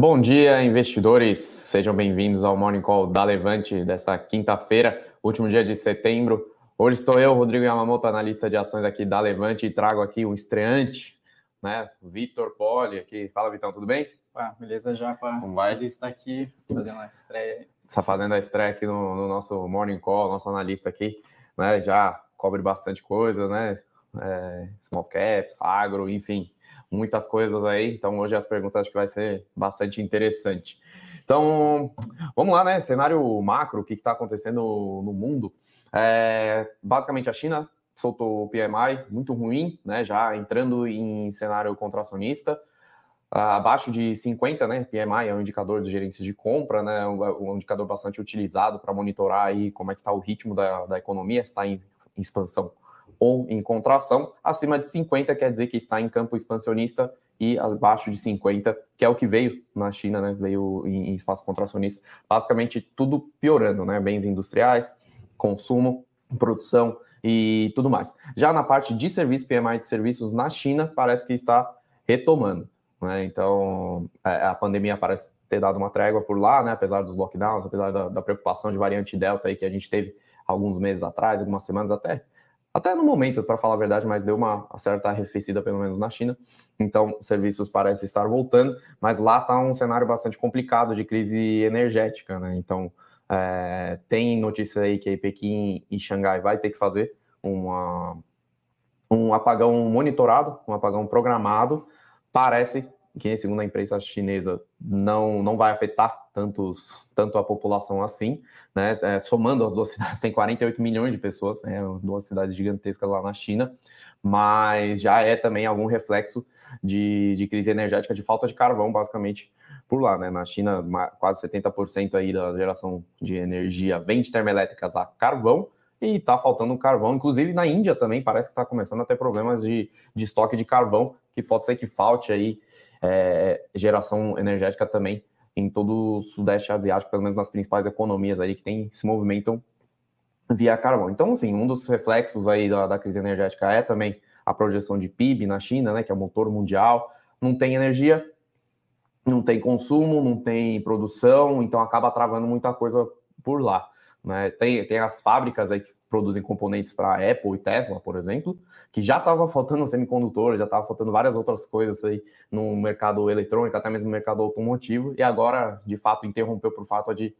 Bom dia, investidores. Sejam bem-vindos ao Morning Call da Levante desta quinta-feira, último dia de setembro. Hoje estou eu, Rodrigo Yamamoto, analista de ações aqui da Levante, e trago aqui um estreante, né? Vitor Poli aqui. Fala, Vitão, tudo bem? Ah, beleza, já, pá. Como vai? Ele está aqui fazendo a estreia. Está fazendo a estreia aqui no, no, nosso Morning Call, nosso analista aqui, né? Já cobre bastante coisa, né? É, small caps, agro, enfim, muitas coisas aí. Então, hoje as perguntas acho que vai ser bastante interessante. Então, vamos lá, né? Cenário macro, o que está acontecendo no mundo. É, basicamente, a China soltou o PMI muito ruim, né? Já entrando em cenário contracionista. Abaixo de 50, né? PMI é um indicador dos gerentes de compra, né? Um, indicador bastante utilizado para monitorar aí como é que está o ritmo da, da economia, está em expansão ou em contração. Acima de 50 quer dizer que está em campo expansionista e abaixo de 50, que é o que veio na China, né? Veio em, espaço contracionista. Basicamente tudo piorando, né? Bens industriais, consumo, produção e tudo mais. Já na parte de serviço, PMI de serviços na China parece que está retomando. Né? Então, é, a pandemia parece ter dado uma trégua por lá, né? apesar dos lockdowns, apesar da, da preocupação de variante Delta aí que a gente teve alguns meses atrás, algumas semanas até até no momento, para falar a verdade, mas deu uma certa arrefecida, pelo menos na China. Então, serviços parecem estar voltando, mas lá está um cenário bastante complicado de crise energética, né? Então, é, tem notícia aí que Pequim e Xangai vai ter que fazer uma, um apagão monitorado, um apagão programado. Parece que, segundo a imprensa chinesa, não, não vai afetar tantos, tanto a população assim, né? É, somando as duas cidades, tem 48 milhões de pessoas, né? duas cidades gigantescas lá na China, mas já é também algum reflexo de, de crise energética, de falta de carvão, basicamente, por lá, né? Na China, quase 70% aí da geração de energia vem de termoelétricas a carvão, e está faltando carvão. Inclusive na Índia também parece que está começando a ter problemas de, de estoque de carvão, que pode ser que falte aí é, geração energética também em todo o Sudeste Asiático, pelo menos nas principais economias aí que tem, se movimentam via carvão. Então, assim, um dos reflexos aí da, da crise energética é também a projeção de PIB na China, né, que é o motor mundial, não tem energia, não tem consumo, não tem produção, então acaba travando muita coisa por lá. Né? Tem, tem as fábricas aí que produzem componentes para Apple e Tesla, por exemplo, que já estava faltando semicondutores, já estava faltando várias outras coisas aí no mercado eletrônico, até mesmo no mercado automotivo, e agora, de fato, interrompeu por falta de,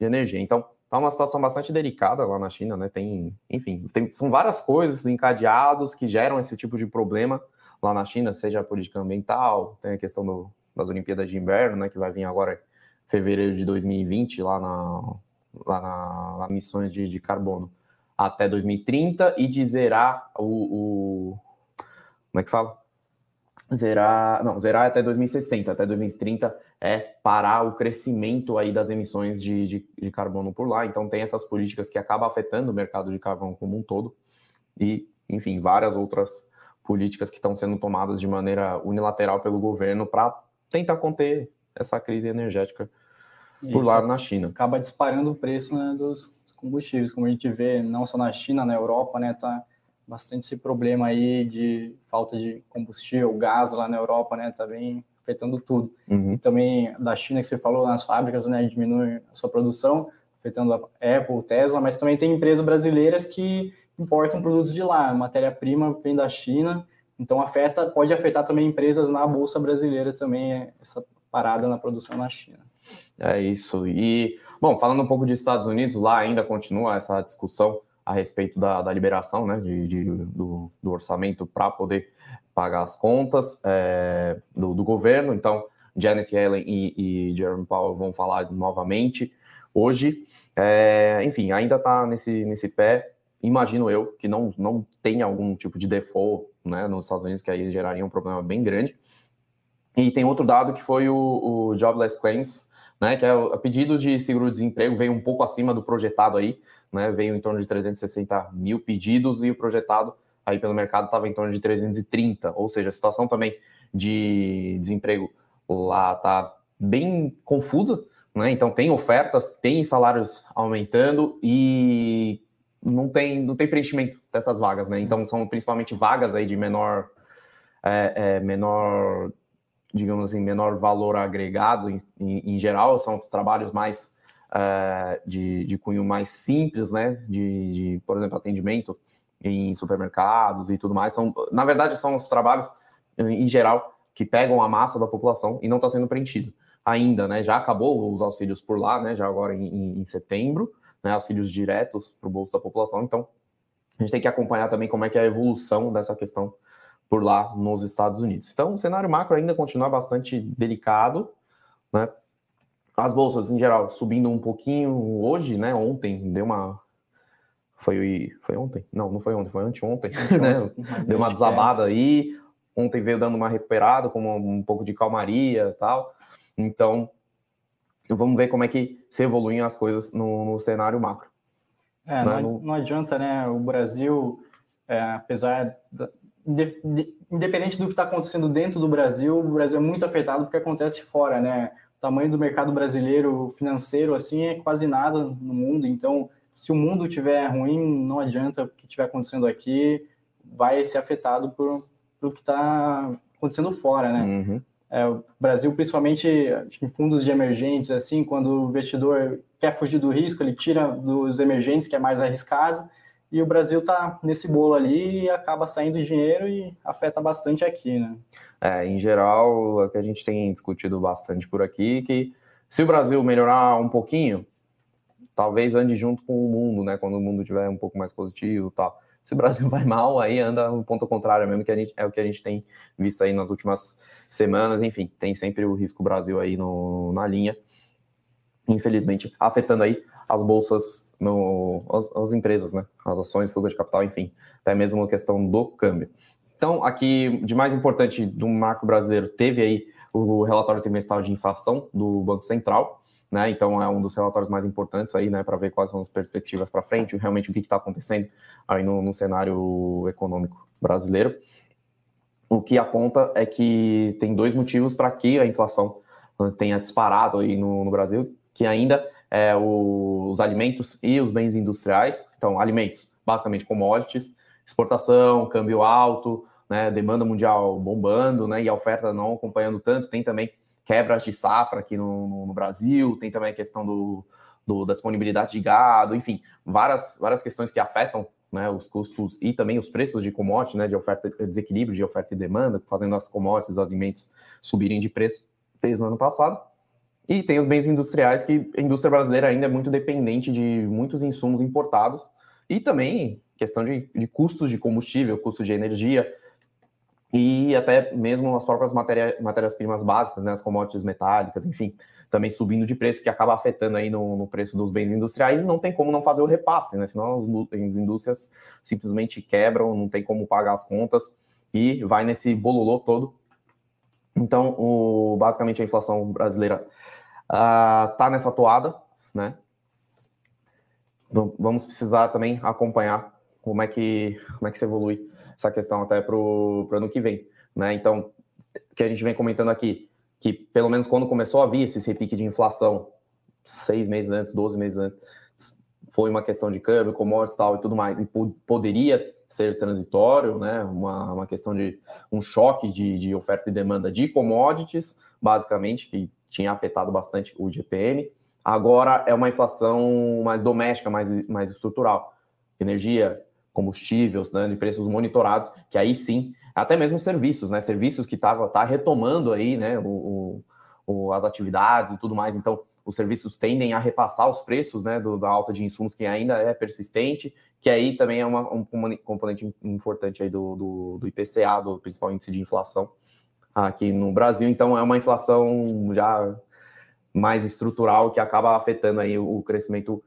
de energia. Então, tá uma situação bastante delicada lá na China, né? Tem, enfim, tem, são várias coisas encadeados que geram esse tipo de problema lá na China, seja a política ambiental, tem a questão do, das Olimpíadas de Inverno, né? Que vai vir agora em fevereiro de 2020 lá na, lá na, na missões de, de carbono até 2030 e de zerar o, o como é que fala? Zerar, não, zerar até 2060, até 2030 é parar o crescimento aí das emissões de, de, de carbono por lá. Então tem essas políticas que acabam afetando o mercado de carvão como um todo e, enfim, várias outras políticas que estão sendo tomadas de maneira unilateral pelo governo para tentar conter essa crise energética por Isso lá na China. Acaba disparando o preço né, dos, combustíveis, como a gente vê não só na China, na Europa, né, tá bastante esse problema aí de falta de combustível, gás lá na Europa, né, tá bem afetando tudo. Uhum. E também da China que você falou nas fábricas, né, diminui a sua produção, afetando a Apple, Tesla, mas também tem empresas brasileiras que importam produtos de lá, matéria-prima vem da China, então afeta, pode afetar também empresas na bolsa brasileira também essa parada na produção na China. É isso. E, bom, falando um pouco de Estados Unidos, lá ainda continua essa discussão a respeito da, da liberação né, de, de do, do, orçamento para poder pagar as contas é, do, do, governo. Então, Janet Yellen e, e, Jerome Powell vão falar novamente hoje. É, enfim, ainda está nesse, nesse pé. Imagino eu que não, não tem algum tipo de default né, nos Estados Unidos, que aí geraria um problema bem grande. E tem outro dado que foi o, o Jobless Claims, né, que é o pedido de seguro-desemprego veio um pouco acima do projetado aí, né, veio em torno de 360 mil pedidos e o projetado aí pelo mercado estava em torno de 330, ou seja, a situação também de desemprego lá está bem confusa, né, então tem ofertas, tem salários aumentando e não tem, não tem preenchimento dessas vagas, né, então são principalmente vagas aí de menor, é, é, menor digamos assim, menor valor agregado em, em, em geral, são trabalhos mais uh, de, de cunho mais simples, né? De, de, por exemplo, atendimento em supermercados e tudo mais. São, na verdade, são os trabalhos, em geral, que pegam a massa da população e não está sendo preenchido ainda, né? Já acabou os auxílios por lá, né? Já agora em, em setembro, né? Auxílios diretos para o bolso da população. Então, a gente tem que acompanhar também como é que é a evolução dessa questão por lá nos Estados Unidos. Então, o cenário macro ainda continua bastante delicado, né? As bolsas, em geral, subindo um pouquinho hoje, né? Ontem deu uma. Foi, foi ontem? Não, não foi ontem, foi anteontem. Né? Deu uma desabada aí. Ontem veio dando uma recuperada, com um pouco de calmaria e tal. Então, vamos ver como é que se evoluem as coisas no, no cenário macro. É, né? não, não, adianta, né? O Brasil, é, apesar de, de, independente do que está acontecendo dentro do Brasil, o Brasil é muito afetado porque acontece fora, né? O tamanho do mercado brasileiro financeiro assim é quase nada no mundo. Então, se o mundo tiver ruim, não adianta o que estiver acontecendo aqui, vai ser afetado por, por que está acontecendo fora, né? Uhum. É, o Brasil, principalmente em fundos de emergentes, assim, quando o investidor quer fugir do risco, ele tira dos emergentes, que é mais arriscado, e o Brasil está nesse bolo ali e acaba saindo dinheiro e afeta bastante aqui, né? É, em geral, é que a gente tem discutido bastante por aqui, que se o Brasil melhorar um pouquinho, talvez ande junto com o mundo, né? Quando o mundo tiver um pouco mais positivo tal. Se o Brasil vai mal, aí anda no ponto contrário mesmo, que a gente, é o que a gente tem visto aí nas últimas semanas. Enfim, tem sempre o risco Brasil aí no, na linha. Infelizmente, afetando aí as bolsas, no, as, as empresas, né? As ações, fuga de capital, enfim, até mesmo a questão do câmbio. Então, aqui, de mais importante do marco brasileiro, teve aí o relatório trimestral de inflação do Banco Central, né? Então, é um dos relatórios mais importantes aí, né, para ver quais são as perspectivas para frente, realmente o que está acontecendo aí no, no cenário econômico brasileiro. O que aponta é que tem dois motivos para que a inflação tenha disparado aí no, no Brasil, que ainda é os alimentos e os bens industriais. Então, alimentos, basicamente commodities, exportação, câmbio alto, né, demanda mundial bombando, né, e a oferta não acompanhando tanto. Tem também quebras de safra aqui no, no, no Brasil, tem também a questão do, do, da disponibilidade de gado, enfim, várias, várias questões que afetam né, os custos e também os preços de commodities, né, de oferta, desequilíbrio de oferta e demanda, fazendo as commodities, os alimentos subirem de preço desde o ano passado. E tem os bens industriais, que a indústria brasileira ainda é muito dependente de muitos insumos importados, e também questão de, de custos de combustível, custo de energia, e até mesmo as próprias matéria, matérias-primas básicas, né, as commodities metálicas, enfim, também subindo de preço, que acaba afetando aí no, no, preço dos bens industriais, e não tem como não fazer o repasse, né, senão as indústrias simplesmente quebram, não tem como pagar as contas, e vai nesse bololô todo. Então, o, basicamente, a inflação brasileira uh, nessa toada, né, vamos precisar também acompanhar como é que, como é que se evolui essa questão até para o ano que vem. Né? Então, que a gente vem comentando aqui, que pelo menos quando começou a vir esse repique de inflação, seis meses antes, 12 meses antes, foi uma questão de câmbio, commodities tal e tudo mais, e poderia ser transitório, né? Uma, uma questão de um choque de, de oferta e demanda de commodities, basicamente, que tinha afetado bastante o GPM. Agora é uma inflação mais doméstica, mais, mais estrutural. Energia, combustíveis, né, de preços monitorados, que aí sim, até mesmo serviços, né, serviços que estavam tá retomando aí, né, o, o, as atividades e tudo mais, então os serviços tendem a repassar os preços, né, do, da alta de insumos que ainda é persistente, que aí também é uma, um componente importante aí do, do, do IPCA, do principal índice de inflação aqui no Brasil, então é uma inflação já mais estrutural que acaba afetando aí o crescimento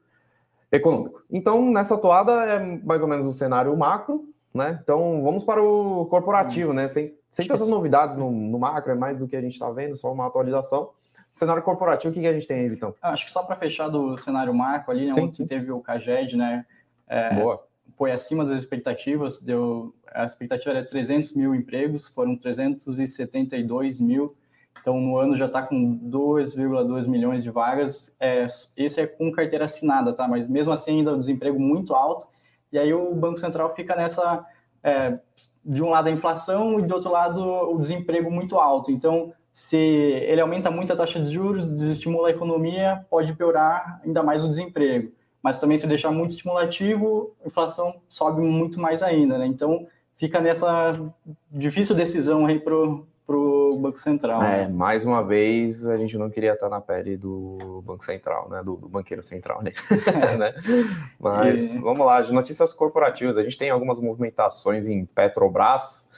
econômico. Então, nessa toada é mais ou menos um cenário macro, né? Então, vamos para o corporativo, hum. né? Sem, sem tantas novidades no, no, macro, é mais do que a gente está vendo, só uma atualização. Cenário corporativo, o que, que a gente tem aí, Vitão? Acho que só para fechar do cenário macro ali, né, sim, ontem sim. teve o CAGED, né? É, Boa. Foi acima das expectativas, deu, a expectativa era 300 mil empregos, foram 372 mil, então, no ano já está com 2,2 milhões de vagas. É, esse é com carteira assinada, tá? Mas mesmo assim, ainda o desemprego muito alto. E aí o Banco Central fica nessa. É, de um lado a inflação e do outro lado o desemprego muito alto. Então, se ele aumenta muito a taxa de juros, desestimula a economia, pode piorar ainda mais o desemprego. Mas também se deixar muito estimulativo, a inflação sobe muito mais ainda, né? Então fica nessa difícil decisão aí para o Banco Central. É, né? mais uma vez a gente não queria estar na pele do Banco Central, né? Do, do banqueiro central, né? né? Mas e... vamos lá, de notícias corporativas. A gente tem algumas movimentações em Petrobras,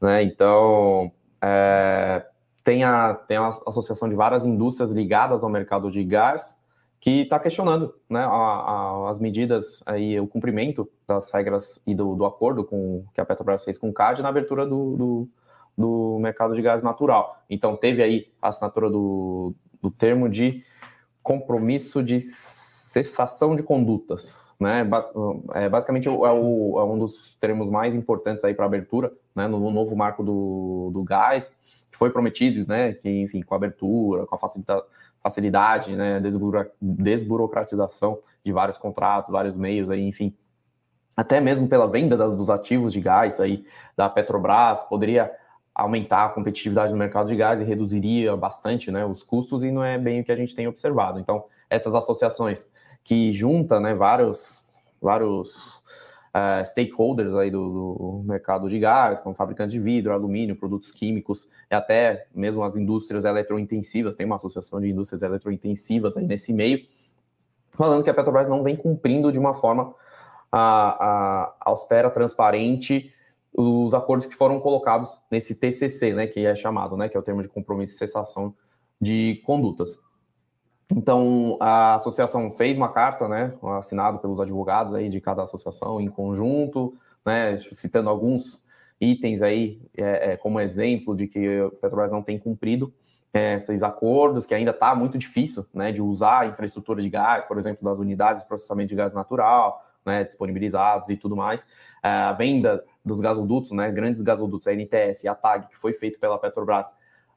né? Então é, tem, a, tem a associação de várias indústrias ligadas ao mercado de gás que está questionando né, a, a, as medidas aí, o cumprimento das regras e do, do, acordo com que a Petrobras fez com o CAD na abertura do, do, do, mercado de gás natural. Então teve aí a assinatura do, do termo de compromisso de cessação de condutas, né? É, basicamente é, o, é, um dos termos mais importantes aí para abertura, né? No, novo marco do, do gás, que foi prometido, né? Que enfim, com a abertura, com a facilita, facilidade, né? Desburocratização de vários contratos, vários meios aí, enfim, até mesmo pela venda das, dos ativos de gás aí da Petrobras, poderia aumentar a competitividade no mercado de gás e reduziria bastante né, os custos, e não é bem o que a gente tem observado. Então, essas associações que junta né, vários, vários uh, stakeholders aí do, do, mercado de gás, como fabricantes de vidro, alumínio, produtos químicos, e até mesmo as indústrias eletrointensivas, tem uma associação de indústrias eletrointensivas aí nesse meio, falando que a Petrobras não vem cumprindo de uma forma a, a austera, transparente, os acordos que foram colocados nesse TCC, né, que é chamado, né, que é o termo de compromisso e cessação de condutas. Então, a associação fez uma carta, né, assinado pelos advogados aí de cada associação em conjunto, né, citando alguns itens aí é, é, como exemplo de que a Petrobras não tem cumprido é, esses acordos, que ainda está muito difícil, né, de usar a infraestrutura de gás, por exemplo, das unidades de processamento de gás natural, né, disponibilizados e tudo mais, a venda dos gasodutos, né, grandes gasodutos, a NTS e a TAG, que foi feito pela Petrobras,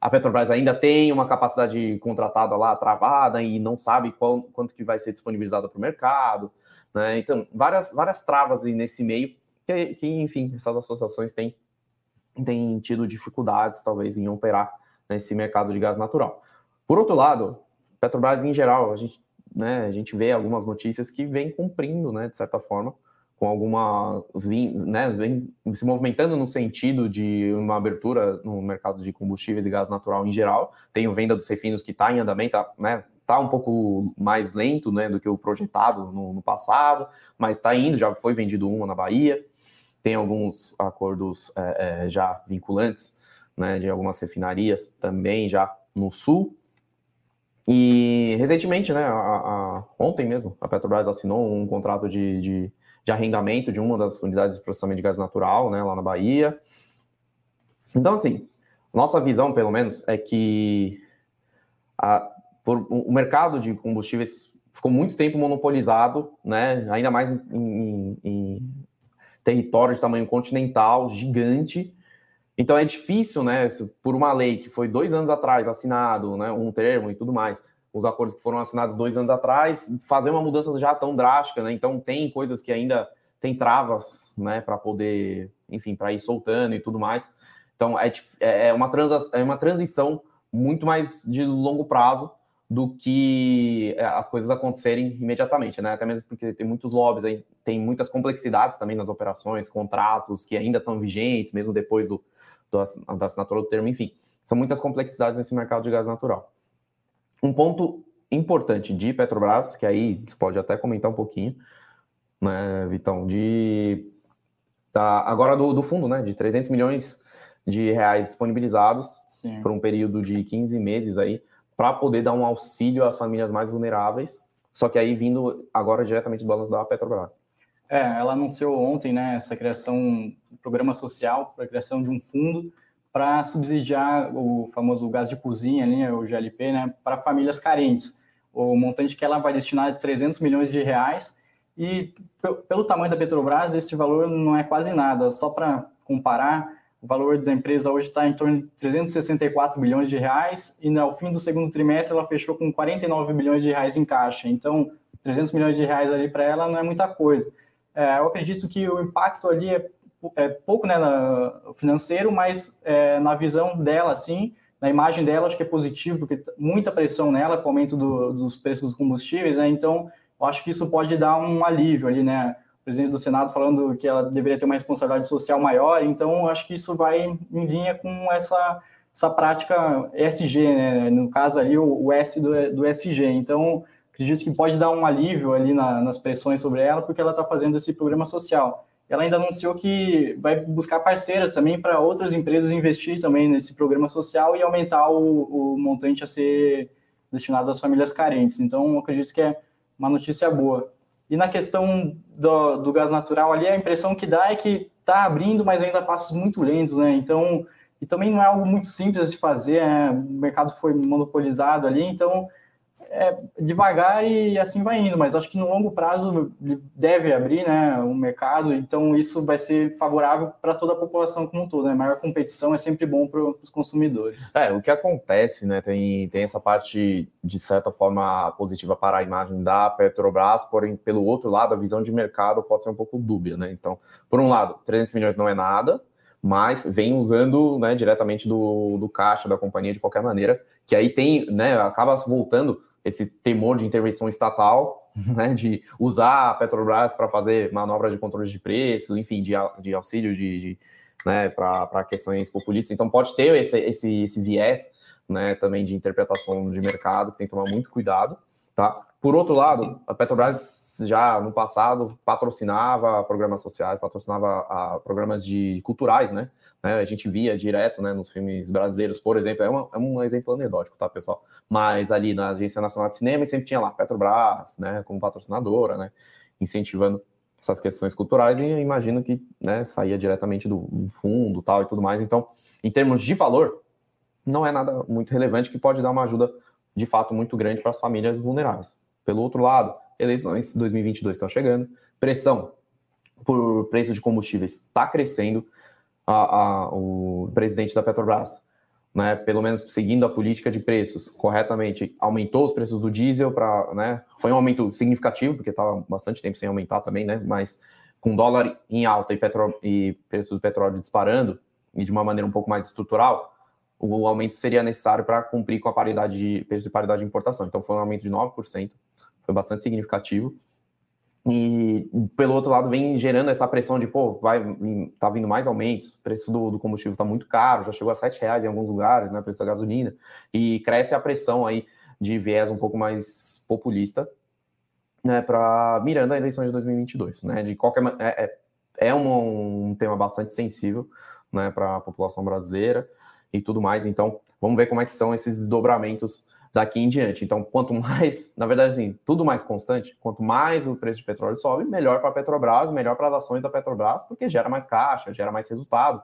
a Petrobras ainda tem uma capacidade contratada lá travada e não sabe qual, quanto que vai ser disponibilizada para o mercado, né? Então, várias, várias travas nesse meio que, que, enfim, essas associações têm, têm tido dificuldades, talvez, em operar nesse mercado de gás natural. Por outro lado, Petrobras, em geral, a gente, né, a gente vê algumas notícias que vem cumprindo, né, de certa forma, com algumas, né, vem se movimentando no sentido de uma abertura no mercado de combustíveis e gás natural em geral. Tem o venda dos refinos que está em andamento, tá, né, tá um pouco mais lento, né, do que o projetado no, no passado, mas está indo, já foi vendido uma na Bahia. Tem alguns acordos é, é, já vinculantes, né, de algumas refinarias também já no sul. E recentemente, né, a, a, ontem mesmo, a Petrobras assinou um contrato de, de de arrendamento de uma das unidades de processamento de gás natural, né, lá na Bahia. Então, assim, nossa visão, pelo menos, é que a, por, o mercado de combustíveis ficou muito tempo monopolizado, né, ainda mais em, em, em território de tamanho continental, gigante. Então é difícil, né, por uma lei que foi dois anos atrás assinado, né, um termo e tudo mais, os acordos que foram assinados dois anos atrás, fazer uma mudança já tão drástica, né? Então tem coisas que ainda tem travas, né, para poder, enfim, para ir soltando e tudo mais. Então é, é, é uma, transa, é uma transição muito mais de longo prazo do que é, as coisas acontecerem imediatamente, né? Até mesmo porque tem muitos lobbies aí, tem muitas complexidades também nas operações, contratos que ainda estão vigentes, mesmo depois do, do da assinatura do termo, enfim. São muitas complexidades nesse mercado de gás natural. Um ponto importante de Petrobras, que aí você pode até comentar um pouquinho, né, Vitão, de tá, agora do, do fundo, né, de 300 milhões de reais disponibilizados Sim. por um período de 15 meses aí, para poder dar um auxílio às famílias mais vulneráveis, só que aí vindo agora diretamente do balanço da Petrobras. É, ela anunciou ontem, né, essa criação, um programa social para a criação de um fundo para subsidiar o famoso gás de cozinha, ali, o GLP, né, para famílias carentes. O montante que ela vai destinar é 300 milhões de reais e pelo tamanho da Petrobras, este valor não é quase nada. Só para comparar, o valor da empresa hoje está em torno de 364 bilhões de reais e ao fim do segundo trimestre ela fechou com 49 bilhões de reais em caixa. Então, 300 milhões de reais ali para ela não é muita coisa. É, eu acredito que o impacto ali é é, pouco né, financeiro, mas é, na visão dela, assim, na imagem dela, acho que é positivo, porque muita pressão nela com o aumento do, dos preços dos combustíveis, né? Então, eu acho que isso pode dar um alívio ali, né? O presidente do Senado falando que ela deveria ter uma responsabilidade social maior, então eu acho que isso vai em linha com essa, essa prática ESG, né? No caso ali, o, o S do, do SG. Então, acredito que pode dar um alívio ali na, nas pressões sobre ela, porque ela está fazendo esse programa social ela ainda anunciou que vai buscar parceiras também para outras empresas investir também nesse programa social e aumentar o, o montante a ser destinado às famílias carentes. Então, acredito que é uma notícia boa. E na questão do, do gás natural ali, a impressão que dá é que está abrindo, mas ainda passos muito lentos, né? Então, e também não é algo muito simples de fazer, né? o mercado foi monopolizado ali, então é devagar e assim vai indo, mas acho que no longo prazo deve abrir né, o mercado, então isso vai ser favorável para toda a população como um todo. Né? Maior competição é sempre bom para os consumidores. É, o que acontece, né? Tem, tem essa parte, de certa forma, positiva para a imagem da Petrobras, porém, pelo outro lado, a visão de mercado pode ser um pouco dúbia, né? Então, por um lado, 300 milhões não é nada, mas vem usando né, diretamente do, do caixa da companhia de qualquer maneira, que aí tem, né, acaba voltando esse temor de intervenção estatal, né, de usar a Petrobras para fazer manobras de controle de preço, enfim, de, de auxílio de, de né, para questões populistas. Então pode ter esse, esse, esse viés né, também de interpretação de mercado, que tem que tomar muito cuidado. Tá? Por outro lado, a Petrobras já no passado patrocinava programas sociais, patrocinava a, programas de culturais, né? né? A gente via direto né, nos filmes brasileiros, por exemplo, é, uma, é um exemplo anedótico, tá, pessoal? Mas ali na Agência Nacional de Cinema sempre tinha lá Petrobras, né, como patrocinadora, né, incentivando essas questões culturais, e imagino que né, saía diretamente do fundo tal e tudo mais. Então, em termos de valor, não é nada muito relevante que pode dar uma ajuda de fato muito grande para as famílias vulneráveis. Pelo outro lado, eleições 2022 estão chegando, pressão por preço de combustíveis está crescendo, a, a, o presidente da Petrobras, né, pelo menos seguindo a política de preços corretamente, aumentou os preços do diesel para, né, foi um aumento significativo, porque estava bastante tempo sem aumentar também, né, mas com dólar em alta e, petro, e preço do petróleo disparando, e de uma maneira um pouco mais estrutural, o aumento seria necessário para cumprir com a paridade de preço de paridade de importação. Então foi um aumento de 9%, foi bastante significativo. E pelo outro lado, vem gerando essa pressão de, pô, vai, tá vindo mais aumentos, o preço do, do combustível está muito caro, já chegou a sete reais em alguns lugares, né? O preço da gasolina, e cresce a pressão aí de viés um pouco mais populista, né? Para mirando a eleição de 2022, né? De qualquer é, é, é um, um tema bastante sensível, né? Para a população brasileira e tudo mais. Então, vamos ver como é que são esses desdobramentos daqui em diante. Então, quanto mais, na verdade, assim, tudo mais constante, quanto mais o preço de petróleo sobe, melhor para a Petrobras, melhor para as ações da Petrobras, porque gera mais caixa, gera mais resultado.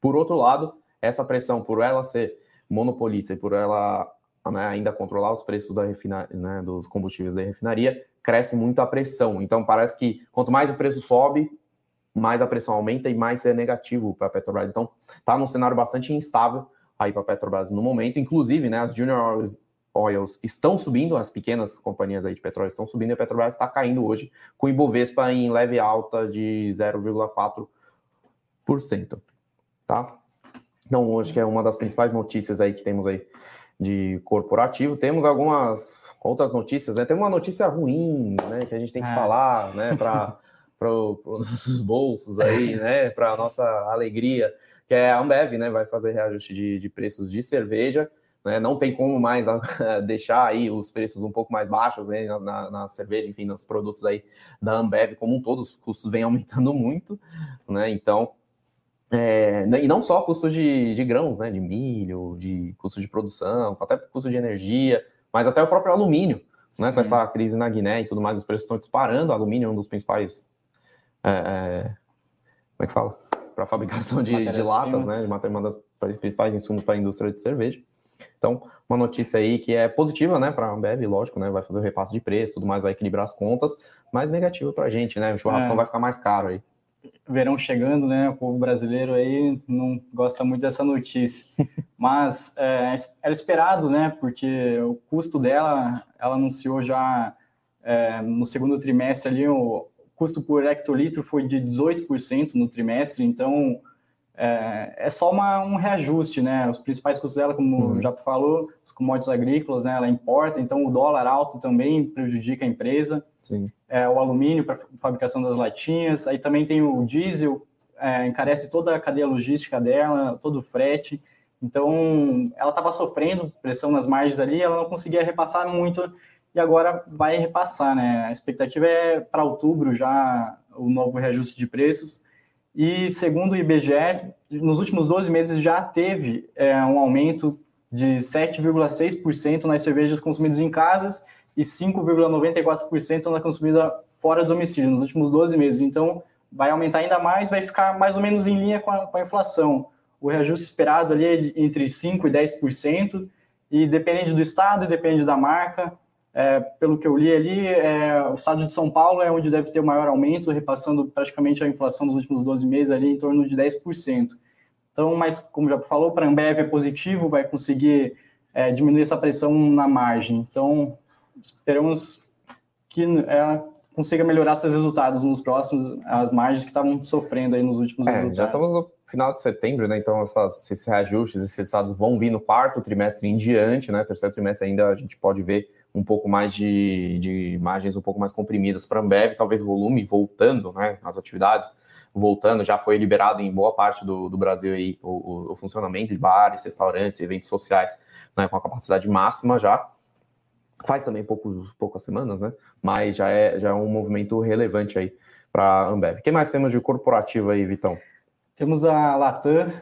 Por outro lado, essa pressão por ela ser monopolista e por ela né, ainda controlar os preços da refinaria, né, dos combustíveis da refinaria, cresce muito a pressão. Então, parece que quanto mais o preço sobe, mais a pressão aumenta e mais é negativo para a Petrobras. Então, está num cenário bastante instável aí para a Petrobras no momento. Inclusive, né, as junior oils estão subindo, as pequenas companhias aí de petróleo estão subindo e a Petrobras está caindo hoje, com o Ibovespa em leve alta de 0,4%. Tá? Então, hoje que é uma das principais notícias aí que temos aí de corporativo. Temos algumas outras notícias, né? Tem uma notícia ruim, né? Que a gente tem que é. falar, né? Para os nossos bolsos aí, né? Para a nossa alegria, que é a Ambev, né? Vai fazer reajuste de, de preços de cerveja né? Não tem como mais deixar aí os preços um pouco mais baixos né? na, na, cerveja, enfim, nos produtos aí da Ambev como um todo, os custos vêm aumentando muito, né? Então, é, e não só custos de, de grãos, né? De milho, de custos de produção, até custo de energia, mas até o próprio alumínio, né? Com essa crise na Guiné e tudo mais, os preços estão disparando. O alumínio é um dos principais. É, é como é que fala? Para fabricação de, de latas, né? De uma das principais insumos para a indústria de cerveja. Então, uma notícia aí que é positiva, né, para a Ambev, lógico, né, vai fazer o repasse de preço, tudo mais, vai equilibrar as contas, mas negativa para a gente, né, o churrascão é. vai ficar mais caro aí. Verão chegando, né, o povo brasileiro aí não gosta muito dessa notícia, mas é, era esperado, né, porque o custo dela, ela anunciou já é, no segundo trimestre ali, o custo por hectolitro foi de 18% no trimestre, então é, é só uma, um reajuste, né? Os principais custos dela, como uhum. já falou, os commodities agrícolas, né? Ela importa, então o dólar alto também prejudica a empresa. Sim. É, o alumínio para fabricação das latinhas, aí também tem o diesel, é, encarece toda a cadeia logística dela, todo o frete. Então, ela estava sofrendo pressão nas margens ali, ela não conseguia repassar muito e agora vai repassar, né? A expectativa é para outubro já o novo reajuste de preços e segundo o IBGE, nos últimos 12 meses já teve é, um aumento de 7,6% nas cervejas consumidas em casas e 5,94% na consumida fora do domicílio nos últimos 12 meses. Então, vai aumentar ainda mais, vai ficar mais ou menos em linha com a, com a inflação. O reajuste esperado ali é entre 5% e 10%, e depende do estado depende da marca. É, pelo que eu li ali, é, o estado de São Paulo é onde deve ter o maior aumento, repassando praticamente a inflação dos últimos 12 meses ali em torno de 10%. Então, mas como já falou, para a Ambev é positivo, vai conseguir é, diminuir essa pressão na margem. Então, esperamos que ela consiga melhorar seus resultados nos próximos, as margens que estavam sofrendo aí nos últimos é, resultados. Já estamos no final de setembro, né? Então, essas, esses reajustes, esses resultados vão vir no quarto trimestre em diante, né? Terceiro trimestre ainda a gente pode ver um pouco mais de, de margens um pouco mais comprimidas para a Ambev, talvez volume voltando, né? As atividades voltando, já foi liberado em boa parte do, do Brasil aí o, o, o funcionamento de bares, restaurantes, eventos sociais, né? Com a capacidade máxima já faz também poucos, poucas semanas, né? Mas já é, já é um movimento relevante aí para a Ambev. O que mais temos de corporativo aí, Vitão? Temos a Latam,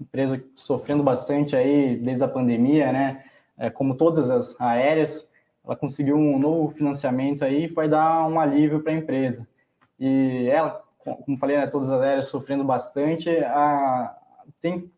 empresa sofrendo bastante aí desde a pandemia, né? É, como todas as aéreas, ela conseguiu um novo financiamento aí vai dar um alívio para a empresa. E ela, como falei, né, todas as aéreas sofrendo bastante, a, tem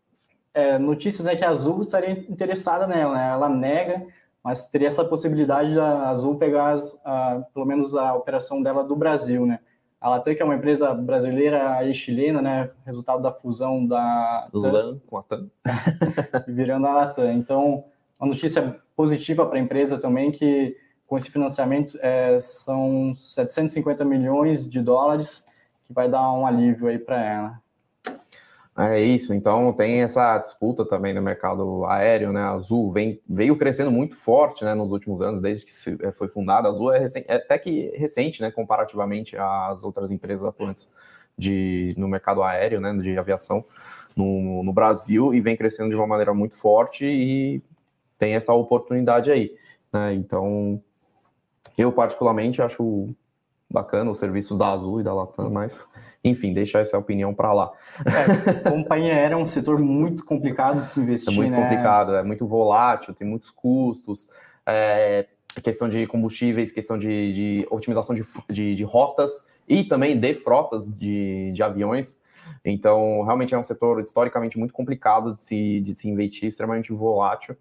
é, notícias né, que a Azul estaria interessada nela, né? Ela nega, mas teria essa possibilidade da Azul pegar as, a, pelo menos a operação dela do Brasil, né? A Latam, que é uma empresa brasileira e chilena, né? Resultado da fusão da LAN com a TAM. virando a Latam. Então, uma notícia positiva para a empresa também, que com esse financiamento é, são 750 milhões de dólares, que vai dar um alívio aí para ela. É isso, então tem essa disputa também no mercado aéreo, né? A Azul vem, veio crescendo muito forte né, nos últimos anos, desde que é, foi fundada. A Azul é, recente, é até que recente, né? Comparativamente às outras empresas atuantes de, no mercado aéreo, né? De aviação no, no Brasil, e vem crescendo de uma maneira muito forte e tem essa oportunidade aí. Né? Então, eu particularmente acho bacana os serviços da Azul e da Latam, mas enfim, deixar essa opinião para lá. É, companhia aérea é um setor muito complicado de se investir. É muito né? complicado, é muito volátil, tem muitos custos, é, questão de combustíveis, questão de, de otimização de, de, de, rotas e também de frotas de, de aviões. Então, realmente é um setor historicamente muito complicado de se, de se investir, extremamente volátil.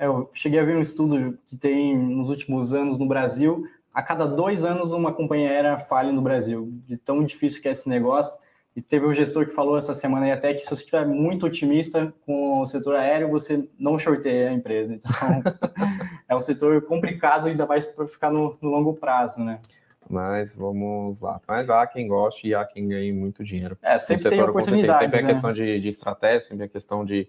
É, eu cheguei a ver um estudo que tem nos últimos anos no Brasil a cada dois anos uma companhia aérea falha no Brasil, de tão difícil que é esse negócio. E teve um gestor que falou essa semana aí até que se você estiver muito otimista com o setor aéreo, você não shorteia a empresa. Então, é um setor complicado, ainda mais para ficar no, no, longo prazo, né? Mas vamos lá. Mas há quem goste e há quem ganhe muito dinheiro. É, sempre tem oportunidades. Sempre é né? questão de, de estratégia, sempre é questão de,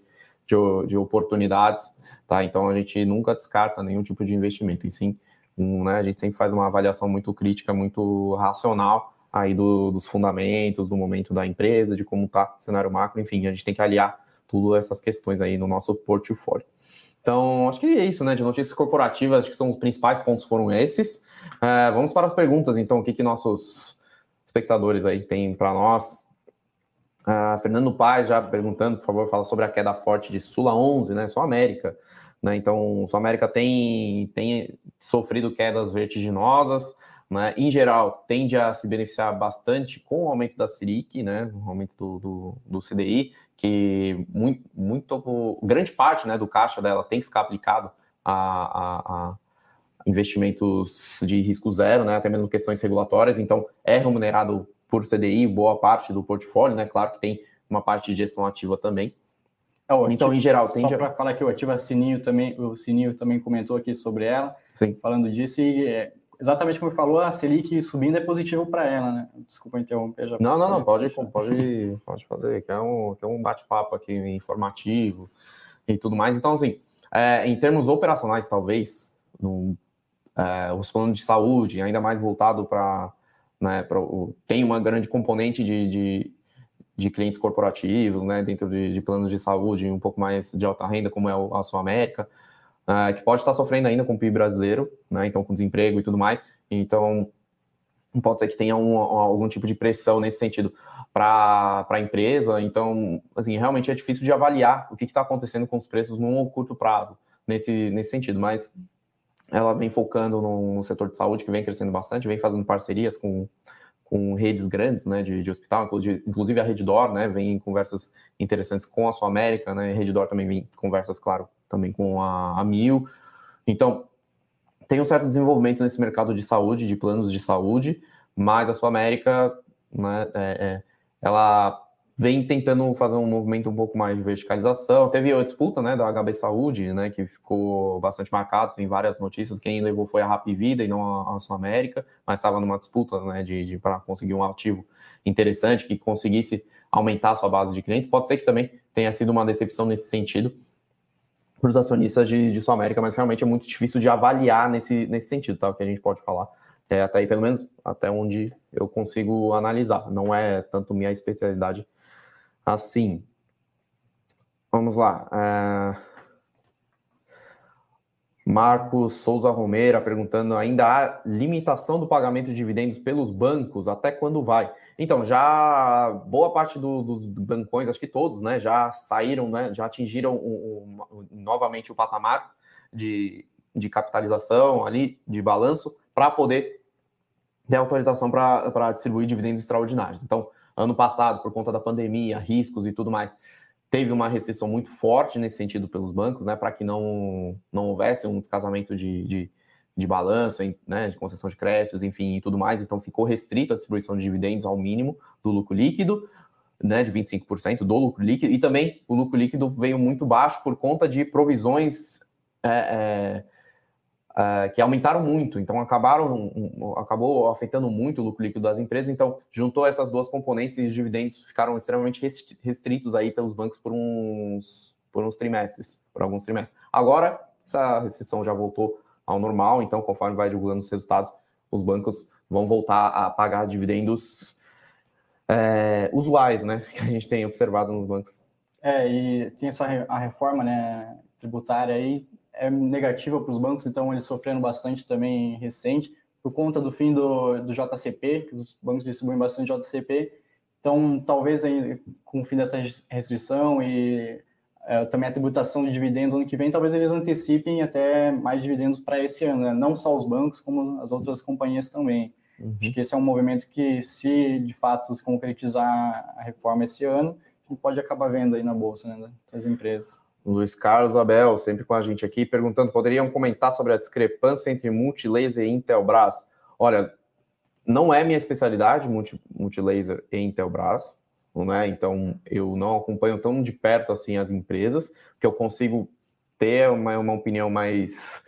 de, de oportunidades, tá? Então a gente nunca descarta nenhum tipo de investimento, e sim um, né, a gente sempre faz uma avaliação muito crítica, muito racional aí do, dos fundamentos, do momento da empresa, de como está o cenário macro, enfim, a gente tem que aliar tudo essas questões aí no nosso portfólio. Então, acho que é isso, né? De notícias corporativas, acho que são os principais pontos foram esses. É, vamos para as perguntas, então, o que, que nossos espectadores aí têm para nós. Uh, Fernando Paz já perguntando, por favor, fala sobre a queda forte de Sula 11, né? Só América. Né? Então, Sul América tem, tem sofrido quedas vertiginosas, né? em geral, tende a se beneficiar bastante com o aumento da Selic, né? o aumento do, do, do CDI, que muito, muito, grande parte né, do caixa dela tem que ficar aplicado a, a, a investimentos de risco zero, né? até mesmo questões regulatórias, então é remunerado por CDI boa parte do portfólio, né? claro que tem uma parte de gestão ativa também, é, então, em geral, tem. Só para falar que o Ativa Sininho também, o Sininho também comentou aqui sobre ela, Sim. falando disso, e é, exatamente como falou, a Selic subindo é positivo para ela, né? Desculpa interromper. Já não, não, não, pode, pode, pode fazer, que é um, que é um bate-papo aqui informativo e tudo mais. Então, assim, é, em termos operacionais, talvez, no, é, os planos de saúde, ainda mais voltado para. Né, tem uma grande componente de, de, de, clientes corporativos, né, dentro de, de, planos de saúde um pouco mais de alta renda, como é a Sul América, é, que pode estar sofrendo ainda com o PIB brasileiro, né, então com desemprego e tudo mais. Então, pode ser que tenha um, algum tipo de pressão nesse sentido para a empresa. Então, assim, realmente é difícil de avaliar o que está acontecendo com os preços num curto prazo, nesse, nesse sentido. Mas ela vem focando no, setor de saúde, que vem crescendo bastante, vem fazendo parcerias com, com redes grandes né, de, de hospital, inclusive a Reddor, né, vem em conversas interessantes com a Sul América, né, a Reddor também vem em conversas, claro, também com a, a Mil. Então, tem um certo desenvolvimento nesse mercado de saúde, de planos de saúde, mas a Sul América, né, é, é, ela vem tentando fazer um movimento um pouco mais de verticalização. Teve a disputa né, da HB Saúde, né, que ficou bastante marcado, tem várias notícias. Quem levou foi a Rap Vida e não a, a Sul América, mas estava numa disputa né, de, de para conseguir um ativo interessante que conseguisse aumentar a sua base de clientes. Pode ser que também tenha sido uma decepção nesse sentido para os acionistas de, de Sul América, mas realmente é muito difícil de avaliar nesse, nesse sentido, tá? O que a gente pode falar. É, até aí, pelo menos, até onde eu consigo analisar. Não é tanto minha especialidade assim. Vamos lá. É... Marcos Souza Romeira perguntando: ainda há limitação do pagamento de dividendos pelos bancos? Até quando vai? Então, já boa parte do, dos bancões, acho que todos, né, já saíram, né, já atingiram o, o, novamente o patamar de, de capitalização ali, de balanço, para poder ter autorização para distribuir dividendos extraordinários. Então, ano passado, por conta da pandemia, riscos e tudo mais, teve uma restrição muito forte nesse sentido pelos bancos, né, para que não, não houvesse um descasamento de, de, de balanço, né, de concessão de créditos, enfim, e tudo mais. Então, ficou restrito a distribuição de dividendos ao mínimo do lucro líquido, né, de 25% do lucro líquido, e também o lucro líquido veio muito baixo por conta de provisões é, é, uh, que aumentaram muito, então acabaram, um, acabou afetando muito o lucro líquido das empresas, então juntou essas duas componentes e os dividendos ficaram extremamente restritos aí pelos bancos por uns, por uns trimestres, por alguns trimestres. Agora, essa restrição já voltou ao normal, então conforme vai divulgando os resultados, os bancos vão voltar a pagar dividendos é, usuais, né, que a gente tem observado nos bancos. É, e tem essa a reforma, né, tributária aí, é negativa para os bancos, então eles sofreram bastante também recente, por conta do fim do, do JCP, que os bancos distribuem bastante JCP. Então, talvez aí, com o fim dessa restrição e é, também a tributação de dividendos ano que vem, talvez eles antecipem até mais dividendos para esse ano, né? não só os bancos, como as outras companhias também. Uhum. Acho que esse é um movimento que, se de fato se concretizar a reforma esse ano, pode acabar vendo aí na bolsa né, das empresas. Luiz Carlos Abel, sempre com a gente aqui, perguntando: poderiam comentar sobre a discrepância entre Multilaser e Intelbras? Olha, não é minha especialidade, multi, Multilaser e Intelbras, não é? Então eu não acompanho tão de perto assim as empresas, que eu consigo ter uma, uma opinião mais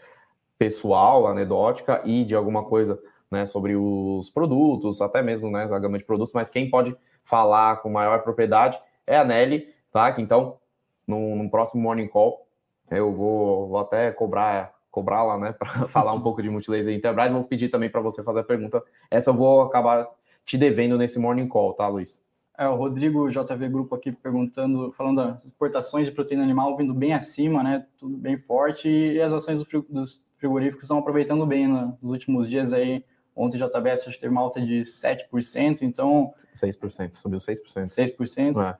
pessoal, anedótica e de alguma coisa né, sobre os produtos, até mesmo né, a gama de produtos, mas quem pode falar com maior propriedade é a Nelly, tá? Então no, no próximo Morning Call. Eu vou, vou até cobrar cobrar lá, né, para falar um pouco de Multilaser e Intelbras. Vou pedir também para você fazer a pergunta. Essa eu vou acabar te devendo nesse Morning Call, tá, Luiz? É, o Rodrigo JV Grupo aqui perguntando, falando das exportações de proteína animal vindo bem acima, né? Tudo bem forte, e as ações dos frigoríficos estão aproveitando bem né, nos últimos dias aí. Ontem o JBS teve uma alta de 7%, então. 6%, subiu 6%. 6%. É.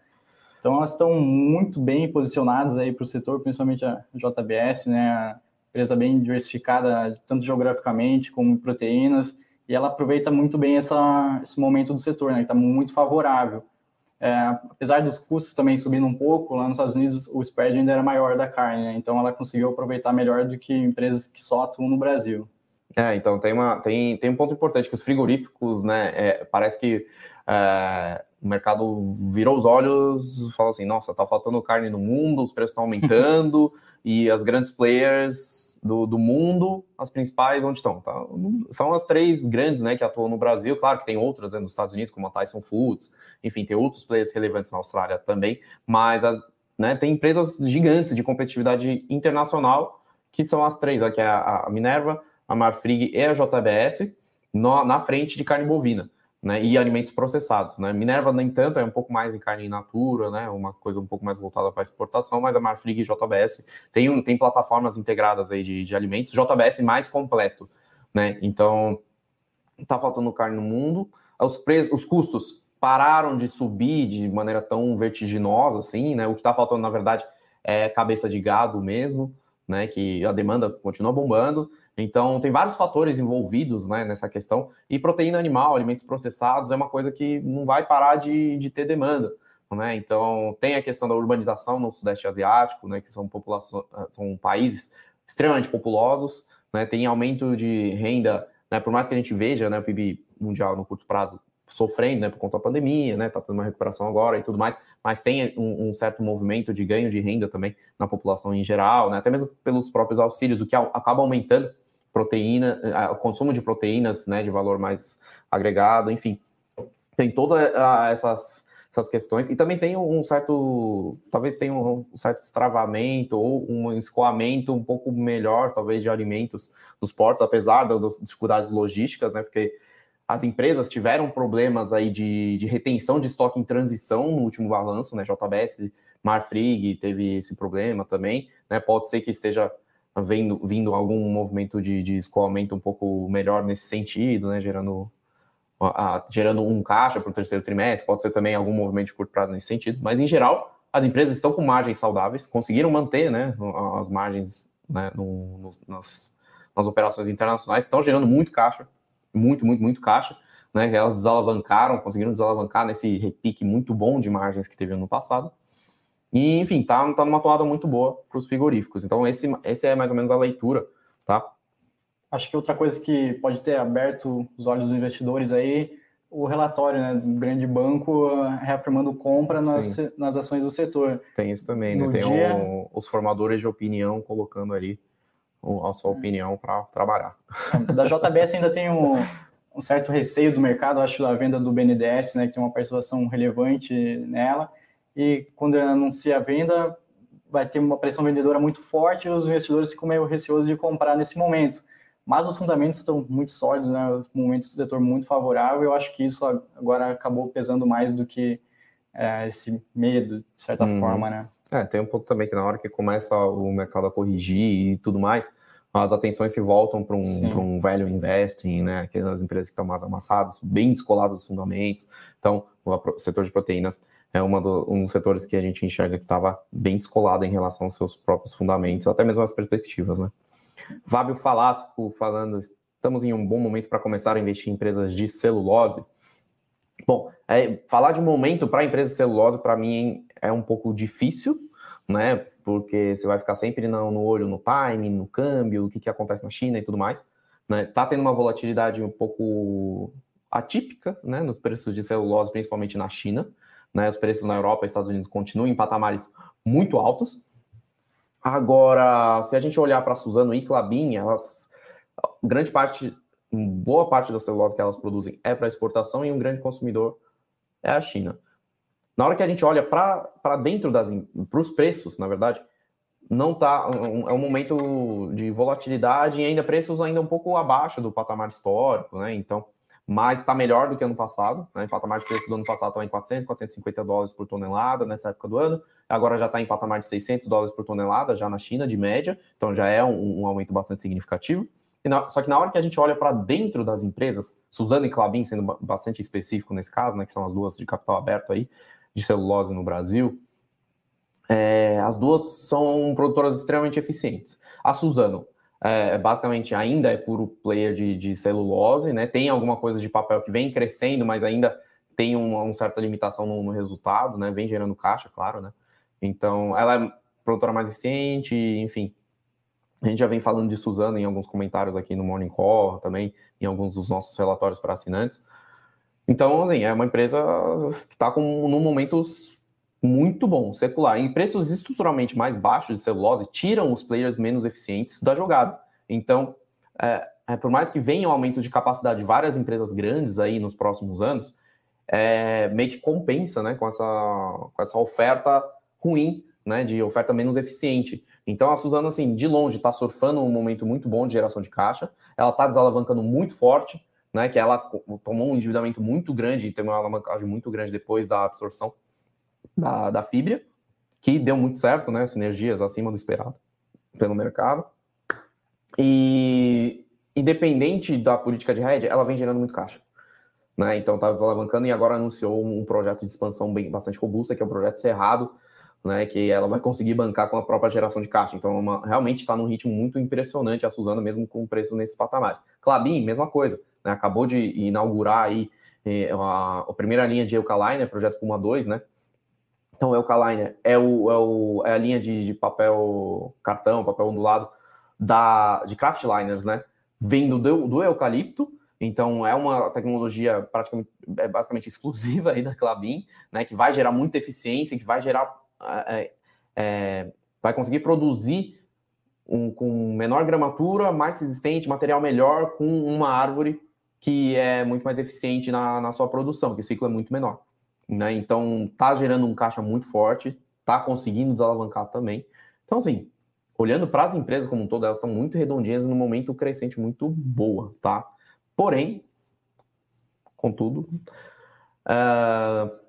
Então elas estão muito bem posicionadas aí para o setor, principalmente a JBS, né? Empresa bem diversificada, tanto geograficamente como proteínas, e ela aproveita muito bem essa, esse momento do setor, né? Está muito favorável. É, apesar dos custos também subindo um pouco, lá nos Estados Unidos o spread ainda era maior da carne, né? então ela conseguiu aproveitar melhor do que empresas que só atuam no Brasil. É, então tem, uma, tem, tem um ponto importante que os frigoríficos, né, é, parece que é, o mercado virou os olhos, falou assim, nossa, tá faltando carne no mundo, os preços estão aumentando, e as grandes players do, do mundo, as principais, onde estão? Tá? São as três grandes, né, que atuam no Brasil, claro que tem outras né, nos Estados Unidos, como a Tyson Foods, enfim, tem outros players relevantes na Austrália também, mas as, né, tem empresas gigantes de competitividade internacional, que são as três, aqui é a Minerva, a Marfrig e a JBS, no, na frente de carne bovina né, e alimentos processados. Né? Minerva, nem tanto, é um pouco mais em carne in natura, né, uma coisa um pouco mais voltada para exportação, mas a Marfrig e JBS tem, um, tem plataformas integradas aí de, de alimentos, JBS mais completo. Né? Então, está faltando carne no mundo, os, preços, os custos pararam de subir de maneira tão vertiginosa assim, né? O que está faltando, na verdade, é cabeça de gado mesmo, né? Que a demanda continua bombando. Então, tem vários fatores envolvidos né, nessa questão. E proteína animal, alimentos processados, é uma coisa que não vai parar de, de ter demanda. Né? Então, tem a questão da urbanização no Sudeste Asiático, né, que são, população, são países extremamente populosos, né? tem aumento de renda, né, por mais que a gente veja né, o PIB mundial no curto prazo sofrendo né, por conta da pandemia, né, tá tendo uma recuperação agora e tudo mais, mas tem um, um, certo movimento de ganho de renda também na população em geral, né, até mesmo pelos próprios auxílios, o que acaba aumentando proteína, o consumo de proteínas, né, de valor mais agregado, enfim, tem todas essas, essas questões e também tem um certo, talvez tenha um certo destravamento ou um escoamento um pouco melhor, talvez, de alimentos nos portos, apesar das dificuldades logísticas, né, porque as empresas tiveram problemas aí de, de retenção de estoque em transição no último balanço, né, JBS, Marfrig teve esse problema também, né, pode ser que esteja vendo, vindo algum movimento de, de escoamento um pouco melhor nesse sentido, né, gerando, a, gerando um caixa para o terceiro trimestre, pode ser também algum movimento de curto prazo nesse sentido, mas em geral, as empresas estão com margens saudáveis, conseguiram manter né, as margens né, no, no, nas, nas operações internacionais, estão gerando muito caixa, muito, muito, muito caixa, né, elas desalavancaram, conseguiram desalavancar nesse repique muito bom de margens que teve no passado, e, enfim, tá, tá numa toada muito boa para os frigoríficos. Então, esse, esse é mais ou menos a leitura, tá? Acho que outra coisa que pode ter aberto os olhos dos investidores aí, o relatório né, do grande banco uh, reafirmando compra nas, nas ações do setor. Tem isso também, né? Tem dia... os formadores de opinião colocando ali a sua opinião para trabalhar. Da JBS ainda tem um, um certo receio do mercado, acho, da venda do BNDES, né, que tem uma participação relevante nela e quando anuncia a venda, vai ter uma pressão vendedora muito forte e os investidores ficam meio receosos de comprar nesse momento. Mas os fundamentos estão muito sólidos, né? O momento do setor muito favorável. Eu acho que isso agora acabou pesando mais do que é, esse medo, de certa hum. forma, né? É, tem um pouco também que na hora que começa o mercado a corrigir e tudo mais, as atenções se voltam para um, um value investing, né? Aquelas empresas que estão mais amassadas, bem descoladas dos fundamentos. Então, o setor de proteínas é uma do, um dos setores que a gente enxerga que estava bem descolado em relação aos seus próprios fundamentos, até mesmo as perspectivas, né? Fábio Falasco falando, estamos em um bom momento para começar a investir em empresas de celulose. Bom, é, falar de momento para empresas de celulose, para mim, é um pouco difícil, né? Porque você vai ficar sempre no, no olho no time, no câmbio, o que, que acontece na China e tudo mais. Né? Tá tendo uma volatilidade um pouco atípica, né? Nos preços de celulose, principalmente na China. Né? Os preços na Europa e Estados Unidos continuam em patamares muito altos. Agora, se a gente olhar para Suzano e Clabin, elas grande parte, boa parte da celulose que elas produzem é para exportação e um grande consumidor é a China. Na hora que a gente olha para dentro das para os preços, na verdade, não tá um, é um momento de volatilidade e ainda preços ainda um pouco abaixo do patamar histórico, né? Então, mas está melhor do que ano passado. Né? Em patamar de preço do ano passado estava em 400, 450 dólares por tonelada nessa época do ano. Agora já está em patamar de 600 dólares por tonelada, já na China, de média. Então já é um, um aumento bastante significativo. Na, só que na hora que a gente olha para dentro das empresas, Suzano e Clabin sendo bastante específico nesse caso, né, que são as duas de capital aberto aí, de celulose no Brasil, é, as duas são produtoras extremamente eficientes. A Suzano é, basicamente ainda é puro player de, de, celulose, né? Tem alguma coisa de papel que vem crescendo, mas ainda tem uma, uma certa limitação no, no, resultado, né? Vem gerando caixa, claro, né? Então, ela é produtora mais eficiente, enfim. A gente já vem falando de Suzano em alguns comentários aqui no Morning Call, também em alguns dos nossos relatórios para assinantes. Então, assim, é uma empresa que está num momento muito bom, secular. Em preços estruturalmente mais baixos de celulose, tiram os players menos eficientes da jogada. Então, é, é, por mais que venha um aumento de capacidade de várias empresas grandes aí nos próximos anos, é, meio que compensa né, com, essa, com essa oferta ruim, né, de oferta menos eficiente. Então a Suzana, assim, de longe, está surfando um momento muito bom de geração de caixa, ela está desalavancando muito forte, né, que ela tomou um endividamento muito grande e tem uma alavancagem muito grande depois da absorção da, da fibra, que deu muito certo, né, sinergias acima do esperado pelo mercado. E independente da política de rede, ela vem gerando muito caixa. Né? Então está desalavancando e agora anunciou um projeto de expansão bem bastante robusta, que é o projeto Cerrado, né? Que ela vai conseguir bancar com a própria geração de caixa. Então, é uma, realmente está num ritmo muito impressionante a Suzano, mesmo com o preço nesses patamares. Clabin, mesma coisa, né? Acabou de inaugurar aí eh, a, a, primeira linha de Eucaliner, projeto Puma 2, né? Então, o Eucaliner é, o, é, o, é a linha de, de papel cartão, papel ondulado da, de Kraftliners, né? Vindo do, do eucalipto, então é uma tecnologia praticamente, é basicamente exclusiva aí da Clabin, né? Que vai gerar muita eficiência, que vai gerar, é, é, vai conseguir produzir um, com menor gramatura, mais resistente, material melhor, com uma árvore que é muito mais eficiente na, na sua produção, que o ciclo é muito menor. Né? Então tá gerando um caixa muito forte, tá conseguindo desalavancar também. Então, assim, olhando para as empresas como um todo, elas estão muito redondinhas no momento crescente muito boa, tá? Porém, contudo, uh,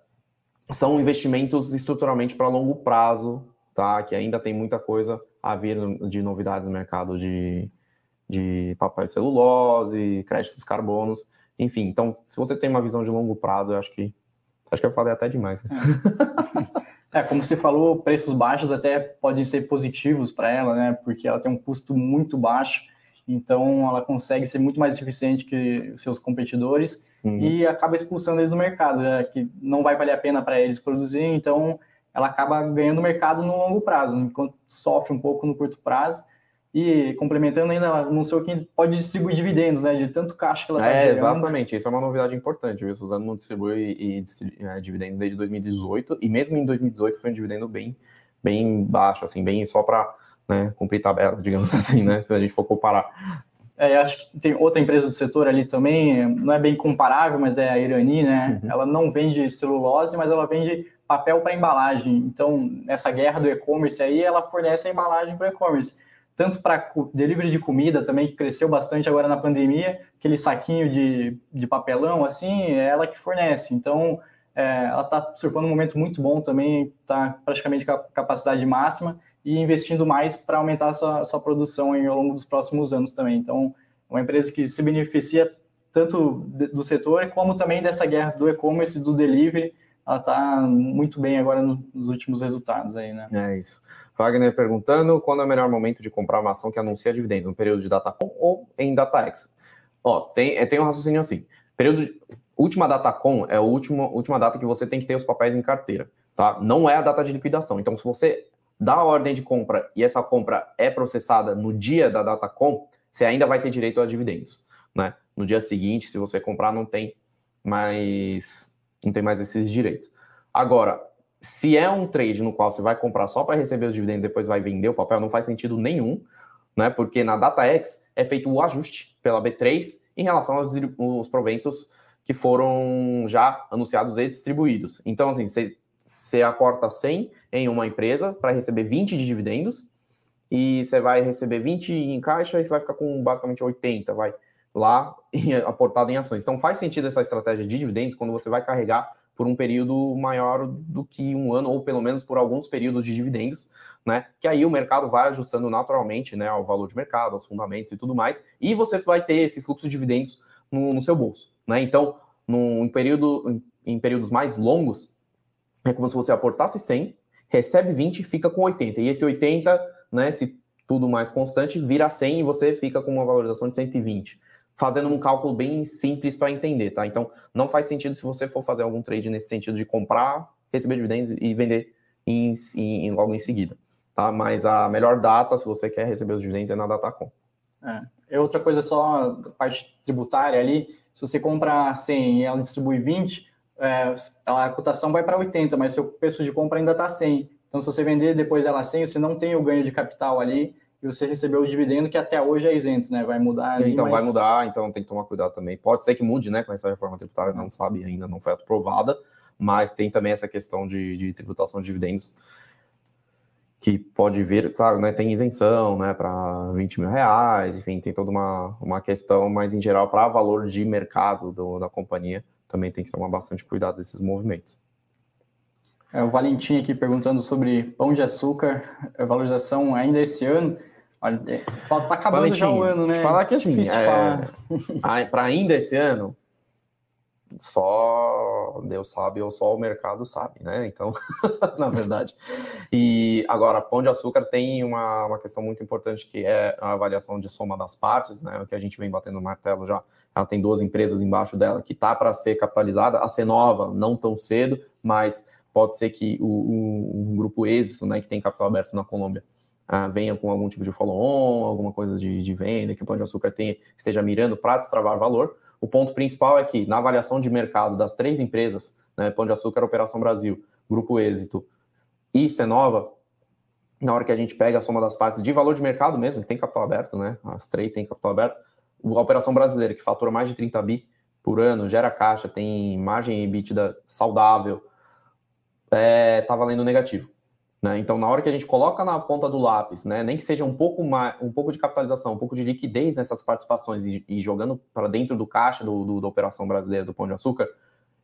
são investimentos estruturalmente para longo prazo, tá? Que ainda tem muita coisa a vir de novidades no mercado de, de papel celulose, créditos carbonos, enfim. Então, se você tem uma visão de longo prazo, eu acho que acho que eu falei até demais. Né? É, como você falou, preços baixos até podem ser positivos para ela, né? Porque ela tem um custo muito baixo, então ela consegue ser muito mais eficiente que os seus competidores uhum. e acaba expulsando eles do mercado, já que não vai valer a pena para eles produzir, então ela acaba ganhando mercado no longo prazo, enquanto sofre um pouco no curto prazo. E complementando ainda, ela anunciou que pode distribuir dividendos, né? De tanto caixa que ela está é, gerando. Exatamente, isso é uma novidade importante, viu? Suzano não distribui e, é, dividendos desde 2018, e mesmo em 2018 foi um dividendo bem, bem baixo, assim, bem só para né, cumprir tabela, digamos assim, né? Se a gente for comparar. É, acho que tem outra empresa do setor ali também, não é bem comparável, mas é a Irani, né? Uhum. Ela não vende celulose, mas ela vende papel para embalagem. Então, nessa guerra do e-commerce aí, ela fornece a embalagem para e-commerce tanto para delivery de comida também, que cresceu bastante agora na pandemia, aquele saquinho de, de papelão, assim, é ela que fornece. Então, é, ela está surfando um momento muito bom também, está praticamente com a capacidade máxima e investindo mais para aumentar a sua, sua produção ao longo dos próximos anos também. Então, uma empresa que se beneficia tanto do setor como também dessa guerra do e-commerce, do delivery, ela está muito bem agora nos últimos resultados aí, né? É isso. Wagner perguntando quando é o melhor momento de comprar uma ação que anuncia dividendos, no período de Datacom ou em DataX? Ó, tem, é, tem um raciocínio assim. Período de, última Datacom é a última, última data que você tem que ter os papéis em carteira, tá? Não é a data de liquidação. Então, se você dá a ordem de compra e essa compra é processada no dia da Datacom, você ainda vai ter direito a dividendos, né? No dia seguinte, se você comprar, não tem mais não tem mais esses direitos. Agora, se é um trade no qual você vai comprar só para receber os dividendos depois vai vender o papel, não faz sentido nenhum, né? Porque na DataX é feito o ajuste pela B3 em relação aos, aos proventos que foram já anunciados e distribuídos. Então, assim, você, você aporta 100 em uma empresa para receber 20 de dividendos e você vai receber 20 em caixa e você vai ficar com basicamente 80, vai lá aportado em ações. Então faz sentido essa estratégia de dividendos quando você vai carregar por um período maior do que um ano, ou pelo menos por alguns períodos de dividendos, né? Que aí o mercado vai ajustando naturalmente né, ao valor de mercado, aos fundamentos e tudo mais, e você vai ter esse fluxo de dividendos no, no seu bolso. Né? Então, num período, em, períodos mais longos, é como se você aportasse 100, recebe 20, fica com 80. E esse 80, né, se tudo mais constante, vira 100 e você fica com uma valorização de 120 fazendo um cálculo bem simples para entender, tá? Então, não faz sentido se você for fazer algum trade nesse sentido de comprar, receber dividendos e vender em, em, logo em seguida, tá? Mas a melhor data, se você quer receber os dividendos, é na Datacom. É. é outra coisa só, parte tributária ali, Se você compra 100 e ela distribui 20, é, a cotação vai para 80, mas seu preço de compra ainda está 100. Então, se você vender depois ela 100, você não tem o ganho de capital ali e você recebeu o dividendo que até hoje é isento, né? Vai mudar. Ali, então, mas... vai mudar, então tem que tomar cuidado também. Pode ser que mude, né? Com essa reforma tributária, não sabe ainda, não foi aprovada, mas tem também essa questão de, de tributação de dividendos que pode vir, claro, né, tem isenção, né, para 20 mil reais, enfim, tem toda uma, uma questão, mas em geral, para valor de mercado do, da companhia, também tem que tomar bastante cuidado desses movimentos. É, o Valentim aqui perguntando sobre pão de açúcar, valorização ainda esse ano. Olha, é, tá acabando Valentim, já o ano, né? Falar que assim, é, para ainda esse ano, só Deus sabe ou só o mercado sabe, né? Então, na verdade. E agora, Pão de Açúcar tem uma, uma questão muito importante que é a avaliação de soma das partes, né? O que a gente vem batendo no martelo já. Ela tem duas empresas embaixo dela que tá para ser capitalizada, a ser nova, não tão cedo, mas pode ser que o, o grupo êxito, né, que tem capital aberto na Colômbia, ah, venha com algum tipo de follow-on, alguma coisa de, de venda, que o Pão de Açúcar tenha, esteja mirando para destravar valor o ponto principal é que, na avaliação de mercado das três empresas, né, Pão de Açúcar, Operação Brasil, Grupo Êxito e Cenova, na hora que a gente pega a soma das partes de valor de mercado mesmo, que tem capital aberto, né? As três têm capital aberto. A Operação Brasileira, que fatura mais de 30 bi por ano, gera caixa, tem margem EBITDA saudável, é, tá valendo negativo. Né? Então, na hora que a gente coloca na ponta do lápis, né, nem que seja um pouco, mais, um pouco de capitalização, um pouco de liquidez nessas participações e, e jogando para dentro do caixa do, do, da operação brasileira do Pão de Açúcar,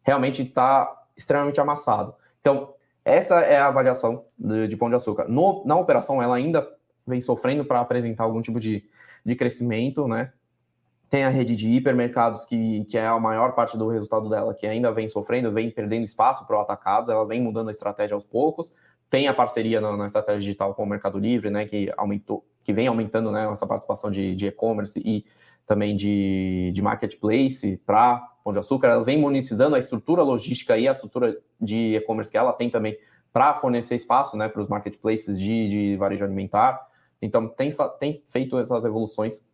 realmente está extremamente amassado. Então, essa é a avaliação de, de Pão de Açúcar. No, na operação, ela ainda vem sofrendo para apresentar algum tipo de, de crescimento, né? Tem a rede de hipermercados, que, que é a maior parte do resultado dela, que ainda vem sofrendo, vem perdendo espaço para o atacados, ela vem mudando a estratégia aos poucos, tem a parceria na, na, estratégia digital com o Mercado Livre, né, que aumentou, que vem aumentando, né, essa participação de, e-commerce e também de, de marketplace para Pão de Açúcar. Ela vem monetizando a estrutura logística e a estrutura de e-commerce que ela tem também para fornecer espaço, né, para os marketplaces de, de varejo alimentar. Então tem, tem feito essas evoluções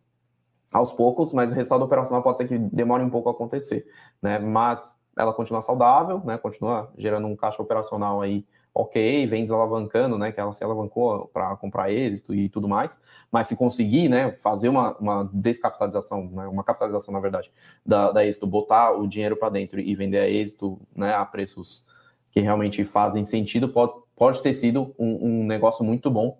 aos poucos, mas o resultado operacional pode ser que demore um pouco a acontecer, né? Mas ela continua saudável, né? Continua gerando um caixa operacional aí ok, vem desalavancando, né? Que ela se alavancou para comprar êxito e tudo mais, mas se conseguir, né, fazer uma, uma descapitalização, né, uma capitalização, na verdade, da, da êxito, botar o dinheiro para dentro e vender a êxito, né, a preços que realmente fazem sentido, pode, pode ter sido um, um negócio muito bom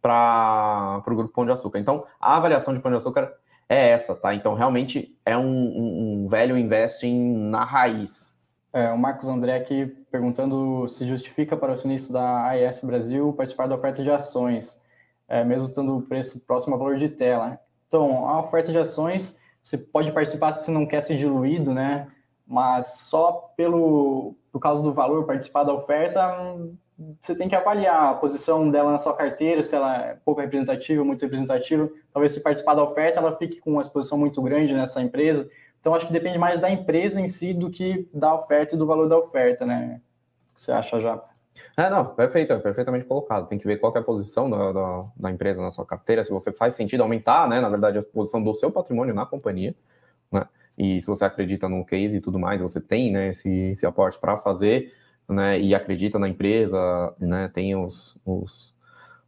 para o grupo Pão de Açúcar. Então, a avaliação de Pão de Açúcar é essa, tá? Então, realmente é um, um, um velho investing na raiz, é, o Marcos André aqui perguntando se justifica para o acionista da AES Brasil participar da oferta de ações, é, mesmo estando o preço próximo ao valor de tela. Então, a oferta de ações, você pode participar se você não quer ser diluído, né? Mas só pelo por causa do valor participar da oferta, você tem que avaliar a posição dela na sua carteira, se ela é pouco representativa, muito representativa. Talvez se participar da oferta, ela fique com uma exposição muito grande nessa empresa então, acho que depende mais da empresa em si do que da oferta e do valor da oferta, né? O que você acha, já? É, não, perfeito, perfeitamente colocado. Tem que ver qual é a posição da, da, da, empresa na sua carteira, se você faz sentido aumentar, né, na verdade, a posição do seu patrimônio na companhia, né, e se você acredita no case e tudo mais, você tem, né, esse, esse aporte para fazer, né, e acredita na empresa, né, tem os, os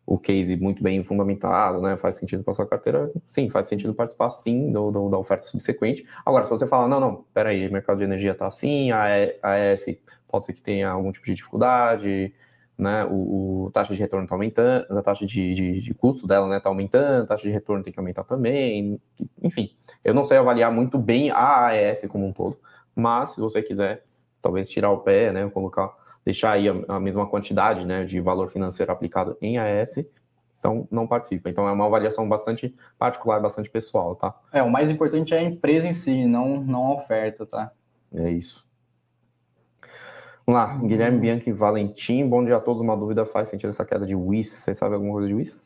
o case muito bem fundamentado, né, faz sentido para sua carteira, sim, faz sentido participar sim do, do, da oferta subsequente. Agora, se você fala, não, não, peraí, o mercado de energia está assim, a AES pode ser que tenha algum tipo de dificuldade, né, o, o taxa de retorno está aumentando, a taxa de, de, de, custo dela está né, tá aumentando, a taxa de retorno tem que aumentar também, enfim, eu não sei avaliar muito bem a AES como um todo, mas se você quiser, talvez tirar o pé, né, colocar deixar aí a, a mesma quantidade né, de valor financeiro aplicado em AS, então não participa. Então é uma avaliação bastante particular, bastante pessoal, tá? É, o mais importante é a empresa em si, não, não a oferta, tá? É isso. Vamos lá, Guilherme Bianchi Valentim, bom dia a todos. Uma dúvida faz sentido essa queda de WIS? Você sabe alguma coisa de WIS?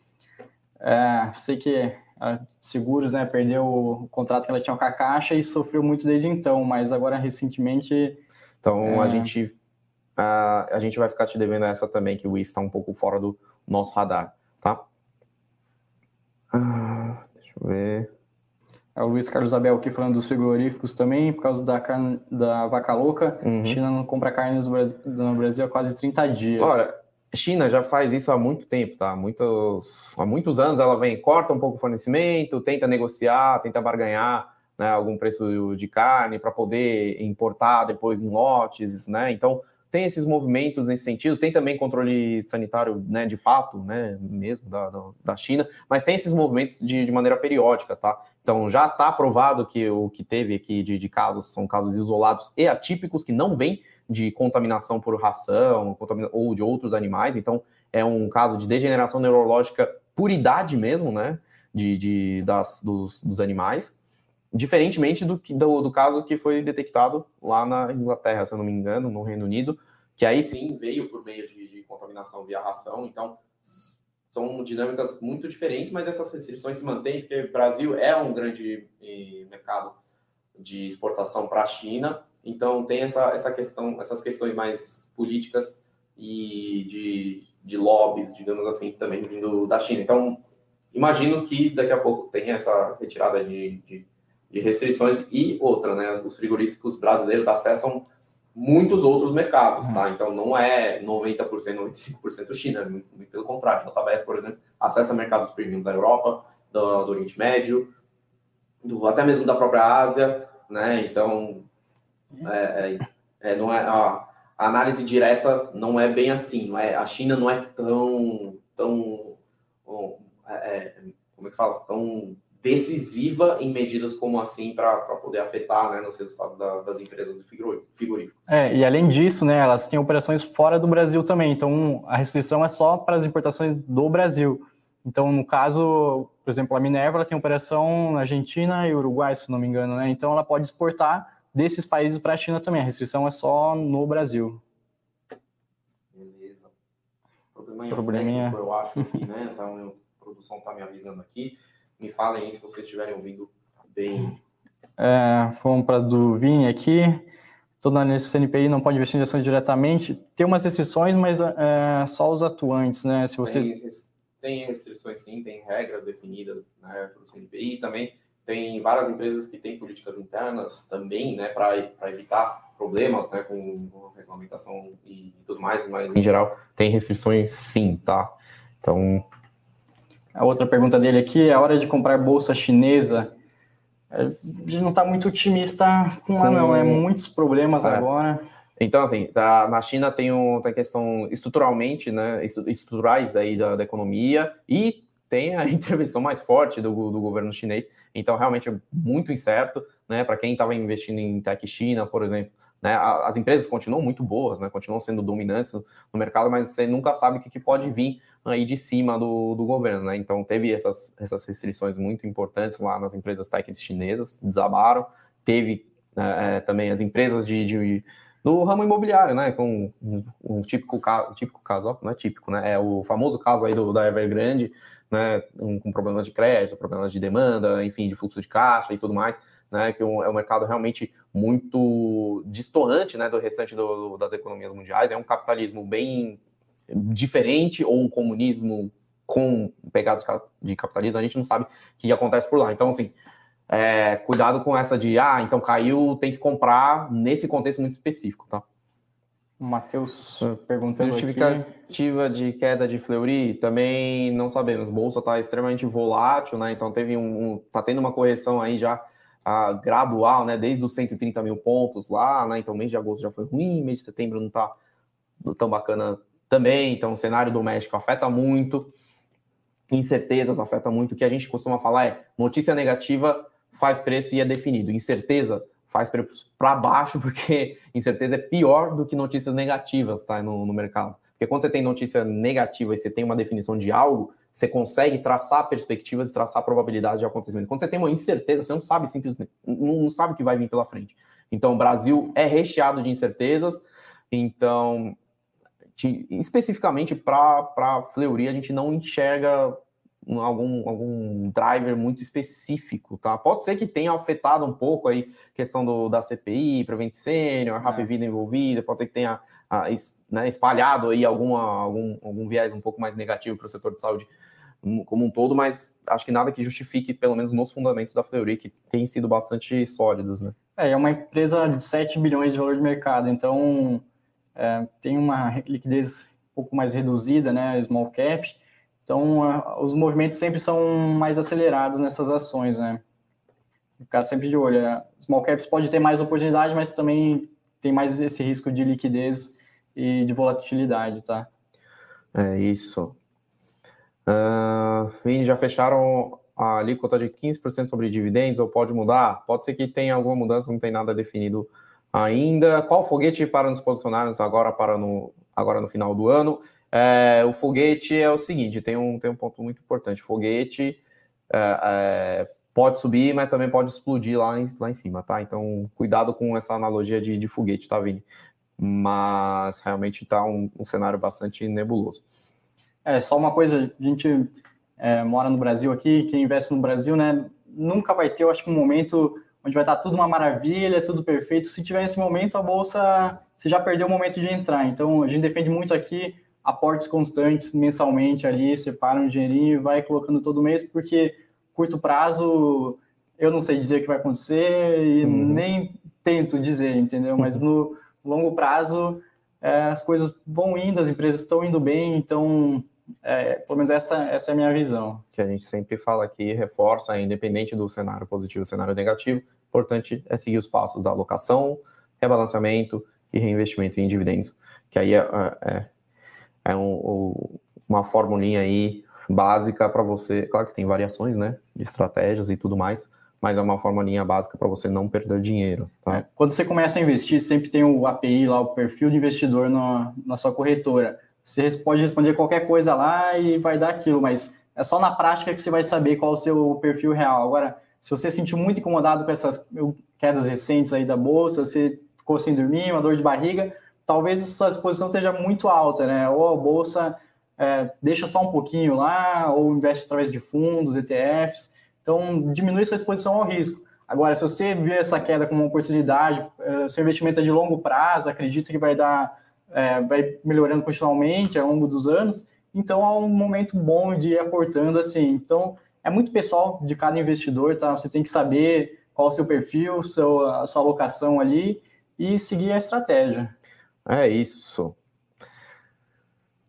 É, sei que a Seguros né, perdeu o contrato que ela tinha com a Caixa e sofreu muito desde então, mas agora recentemente. Então é... a gente Uh, a gente vai ficar te devendo essa também, que o Wiz está um pouco fora do nosso radar, tá? Uh, deixa eu ver. É o Luiz Carlos Abel aqui falando dos frigoríficos também, por causa da carne da vaca louca. Uhum. China não compra carnes no Brasil, no Brasil há quase 30 dias. Olha, China já faz isso há muito tempo, tá? Muitos, há muitos anos ela vem, corta um pouco o fornecimento, tenta negociar, tenta barganhar né, algum preço de carne para poder importar depois em lotes, né? Então tem esses movimentos nesse sentido, tem também controle sanitário, né, de fato, né, mesmo da, da China, mas tem esses movimentos de, de maneira periódica, tá? Então já está provado que o que teve aqui de, de, casos são casos isolados e atípicos que não vêm de contaminação por ração ou de outros animais, então é um caso de degeneração neurológica por idade mesmo, né, de, de das, dos, dos animais, Diferentemente do, do, do, caso que foi detectado lá na Inglaterra, se eu não me engano, no Reino Unido, que aí sim veio por meio de, de contaminação via ração. Então, são dinâmicas muito diferentes, mas essas restrições se mantêm, porque o Brasil é um grande eh, mercado de exportação para a China, então tem essa, essa questão, essas questões mais políticas e de, de lobbies, digamos assim, também vindo da China. Então, imagino que daqui a pouco tenha essa retirada de, de de restrições e outra, né? Os frigoríficos brasileiros acessam muitos outros mercados, tá? Uhum. Então não é 90%, 95% China, muito, muito pelo contrário. A Tabes, por exemplo, acessa mercados premium da Europa, do, do Oriente Médio, do, até mesmo da própria Ásia, né? Então é, é, é, não é a, a, análise direta não é bem assim. Não é, a China não é tão tão é, é, como é que fala? Tão decisiva em medidas como assim para poder afetar né, nos resultados da, das empresas de frigoríficos. É, e além disso, né, elas têm operações fora do Brasil também, então a restrição é só para as importações do Brasil. Então, no caso, por exemplo, a Minerva tem operação na Argentina e Uruguai, se não me engano, né? Então ela pode exportar desses países para a China também. A restrição é só no Brasil. Beleza. Probleminha, Probleminha. Técnico, eu acho aqui, né? Então, a produção está me avisando aqui. Me falem aí se vocês estiverem ouvindo bem. É, vamos para do Vini aqui. Todo nesse CNPI não pode investir em ações diretamente. Tem umas restrições, mas é, só os atuantes, né? Se você... Tem, tem restrições sim, tem regras definidas né, pelo CNPI. Também tem várias empresas que têm políticas internas também, né, para evitar problemas, né, com, com regulamentação e tudo mais, mas em geral tem restrições sim, tá? Então, a outra pergunta dele aqui é a hora de comprar bolsa chinesa. É, a gente não está muito otimista com lá, não, né? Muitos problemas é. agora. Então, assim, tá, na China tem, um, tem questão estruturalmente, né, estruturais aí da, da, economia e tem a intervenção mais forte do, do governo chinês. Então, realmente é muito incerto, né, para quem estava investindo em tech China, por exemplo. Né, as empresas continuam muito boas, né, continuam sendo dominantes no mercado, mas você nunca sabe o que, pode vir aí de cima do, do governo, né? Então teve essas, essas restrições muito importantes lá nas empresas técnicas chinesas, desabaram. Teve né, é, também as empresas de, de, do ramo imobiliário, né? Com um, um típico caso, típico caso, não é típico, né? É o famoso caso aí do, da Evergrande, né? Um, com problemas de crédito, problemas de demanda, enfim, de fluxo de caixa e tudo mais. Né, que é um mercado realmente muito distoante né, do restante do, das economias mundiais, é um capitalismo bem diferente ou um comunismo com pegadas de capitalismo, a gente não sabe o que acontece por lá. Então, assim, é, cuidado com essa de, ah, então caiu, tem que comprar nesse contexto muito específico, tá? O Matheus perguntando Justificativa aqui. de queda de Fleury, também não sabemos. Bolsa está extremamente volátil, né? Então teve um, um, tá tendo uma correção aí já uh, gradual, né? Desde os 130 mil pontos lá, né? Então mês de agosto já foi ruim, mês de setembro não tá tão bacana também, então o cenário doméstico afeta muito, incertezas afeta muito. O que a gente costuma falar é notícia negativa faz preço e é definido, incerteza faz preço para baixo, porque incerteza é pior do que notícias negativas tá, no, no mercado. Porque quando você tem notícia negativa e você tem uma definição de algo, você consegue traçar perspectivas e traçar probabilidade de acontecimento. Quando você tem uma incerteza, você não sabe simplesmente, não, não sabe o que vai vir pela frente. Então, o Brasil é recheado de incertezas, então especificamente para Fleury, a gente não enxerga algum, algum driver muito específico, tá? Pode ser que tenha afetado um pouco aí questão do, da CPI, Prevent Senior, Rapid é. Vida envolvida, pode ser que tenha né, espalhado aí alguma, algum, algum viés um pouco mais negativo para o setor de saúde como um todo, mas acho que nada que justifique, pelo menos nos fundamentos da Fleury, que têm sido bastante sólidos, né? É, é uma empresa de 7 bilhões de valor de mercado, então é, tem uma liquidez um pouco mais reduzida, né, small cap, então os movimentos sempre são mais acelerados nessas ações, né? Ficar sempre de olho. Né? Small caps pode ter mais oportunidade, mas também tem mais esse risco de liquidez e de volatilidade, tá? É isso. Uh, já fecharam a alíquota de 15% sobre dividendos ou pode mudar? Pode ser que tenha alguma mudança, não tem nada definido ainda. Qual foguete para nos posicionarmos agora para no, agora no final do ano? É, o foguete é o seguinte, tem um, tem um ponto muito importante. Foguete é, é, pode subir, mas também pode explodir lá em, lá em cima, tá? Então, cuidado com essa analogia de, de foguete, tá, Vini? Mas realmente está um, um cenário bastante nebuloso. É, só uma coisa, a gente é, mora no Brasil aqui, quem investe no Brasil, né, nunca vai ter, eu acho que um momento onde vai estar tudo uma maravilha, tudo perfeito. Se tiver esse momento, a bolsa, você já perdeu o momento de entrar. Então, a gente defende muito aqui aportes constantes mensalmente ali, separa um dinheirinho e vai colocando todo mês, porque curto prazo eu não sei dizer o que vai acontecer e uhum. nem tento dizer, entendeu? Mas no longo prazo é, as coisas vão indo, as empresas estão indo bem, então é, pelo menos essa, essa é a minha visão. Que a gente sempre fala aqui, reforça, independente do cenário positivo cenário negativo, importante é seguir os passos da alocação, rebalanceamento e reinvestimento em dividendos, que aí é, é, é um, uma formulinha aí básica para você, claro que tem variações, né, de estratégias e tudo mais, mas é uma formulinha básica para você não perder dinheiro. Tá? É, quando você começa a investir, sempre tem o API lá, o perfil de investidor no, na sua corretora. Você pode responder qualquer coisa lá e vai dar aquilo, mas é só na prática que você vai saber qual é o seu perfil real. Agora, se você se sentiu muito incomodado com essas quedas recentes aí da bolsa, você ficou sem dormir, uma dor de barriga, talvez a sua exposição esteja muito alta, né? Ou a bolsa é, deixa só um pouquinho lá, ou investe através de fundos, ETFs. Então, diminui sua exposição ao risco. Agora, se você vê essa queda como uma oportunidade, é, seu investimento é de longo prazo, acredita que vai dar é, vai melhorando continuamente ao longo dos anos, então é um momento bom de ir aportando assim. Então é muito pessoal de cada investidor, tá? Você tem que saber qual o seu perfil, seu, a sua alocação ali e seguir a estratégia. É isso.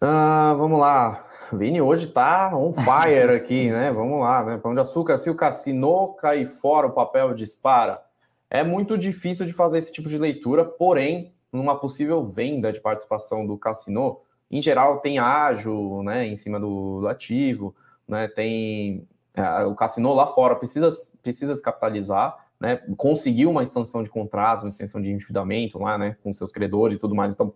Ah, vamos lá. Vini hoje tá on fire aqui, né? Vamos lá, né? Pão de açúcar, se o cassino cair fora, o papel dispara. É muito difícil de fazer esse tipo de leitura, porém, numa possível venda de participação do Cassino, em geral tem ágio, né, em cima do, do ativo, né, tem é, o Cassino lá fora precisa, precisa se capitalizar, né, conseguiu uma extensão de contratos, uma extensão de endividamento lá, né, com seus credores e tudo mais, então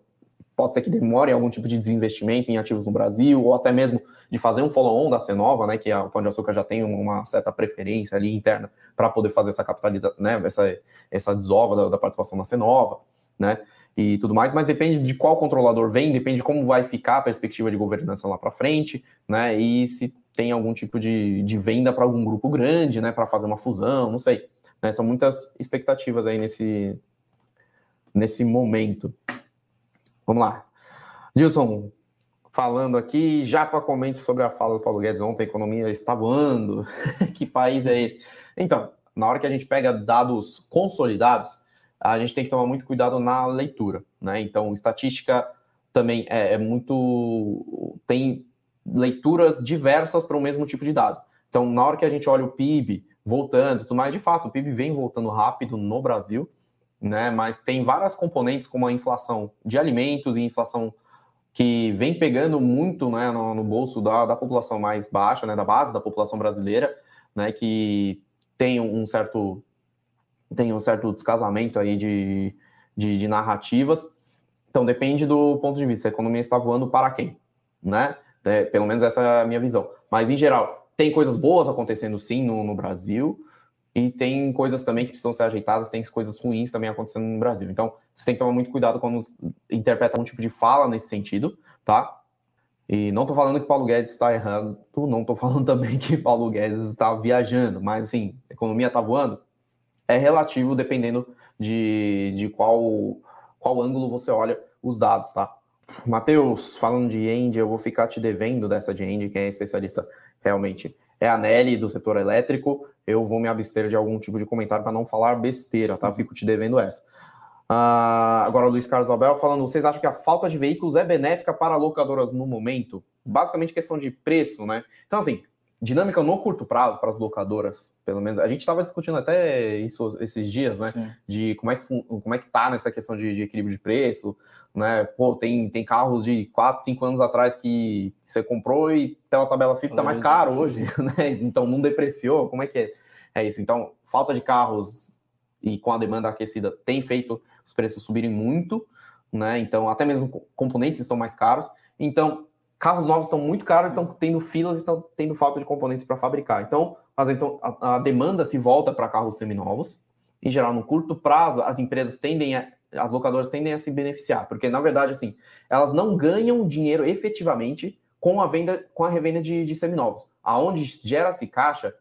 pode ser que demore algum tipo de desinvestimento em ativos no Brasil, ou até mesmo de fazer um follow-on da Cenova, né, que a Pão de Açúcar já tem uma certa preferência ali interna para poder fazer essa capitalização, né, essa, essa desova da, da participação na Cenova, né, e tudo mais, mas depende de qual controlador vem, depende de como vai ficar a perspectiva de governança lá para frente, né? E se tem algum tipo de, de venda para algum grupo grande, né? Para fazer uma fusão, não sei. Né? São muitas expectativas aí nesse, nesse momento. Vamos lá. Dilson, falando aqui, já para comente sobre a fala do Paulo Guedes ontem, a economia está voando. que país é esse? Então, na hora que a gente pega dados consolidados, a gente tem que tomar muito cuidado na leitura, né? Então, estatística também é, é muito. tem leituras diversas para o mesmo tipo de dado. Então, na hora que a gente olha o PIB voltando, tudo mais, de fato, o PIB vem voltando rápido no Brasil, né? Mas tem várias componentes, como a inflação de alimentos e inflação que vem pegando muito né, no, no bolso da, da, população mais baixa, né, da base da população brasileira, né, que tem um certo tem um certo descasamento aí de, de, de, narrativas. Então depende do ponto de vista. A economia está voando para quem, né? É, pelo menos essa é a minha visão. Mas em geral, tem coisas boas acontecendo sim no, no Brasil e tem coisas também que precisam ser ajeitadas, tem coisas ruins também acontecendo no Brasil. Então, você tem que tomar muito cuidado quando interpreta um tipo de fala nesse sentido, tá? E não estou falando que Paulo Guedes está errando, não estou falando também que Paulo Guedes está viajando, mas assim, a economia está voando, é relativo dependendo de, de qual, qual ângulo você olha os dados, tá? Matheus, falando de End, eu vou ficar te devendo dessa de End, quem é especialista realmente é a Nelly do setor elétrico. Eu vou me abster de algum tipo de comentário para não falar besteira, tá? Fico te devendo essa. Uh, agora, o Luiz Carlos Abel falando: vocês acham que a falta de veículos é benéfica para locadoras no momento? Basicamente, questão de preço, né? Então, assim, dinâmica no curto prazo para as locadoras, pelo menos. A gente estava discutindo até isso esses dias, né? Sim. De como é que como é que tá nessa questão de, de, equilíbrio de preço, né? Pô, tem, tem carros de 4, 5 anos atrás que você comprou e pela tabela FIP tá mais caro hoje, né? Então não depreciou. Como é que é? É isso. Então, falta de carros e com a demanda aquecida tem feito os preços subirem muito, né? Então, até mesmo componentes estão mais caros. Então, carros novos estão muito caros, estão tendo filas, estão tendo falta de componentes para fabricar. Então, as, então a, a, demanda se volta para carros seminovos. Em geral, no curto prazo, as empresas tendem a, as locadoras tendem a se beneficiar, porque na verdade, assim, elas não ganham dinheiro efetivamente com a venda, com a revenda de, de seminovos. Aonde gera-se caixa,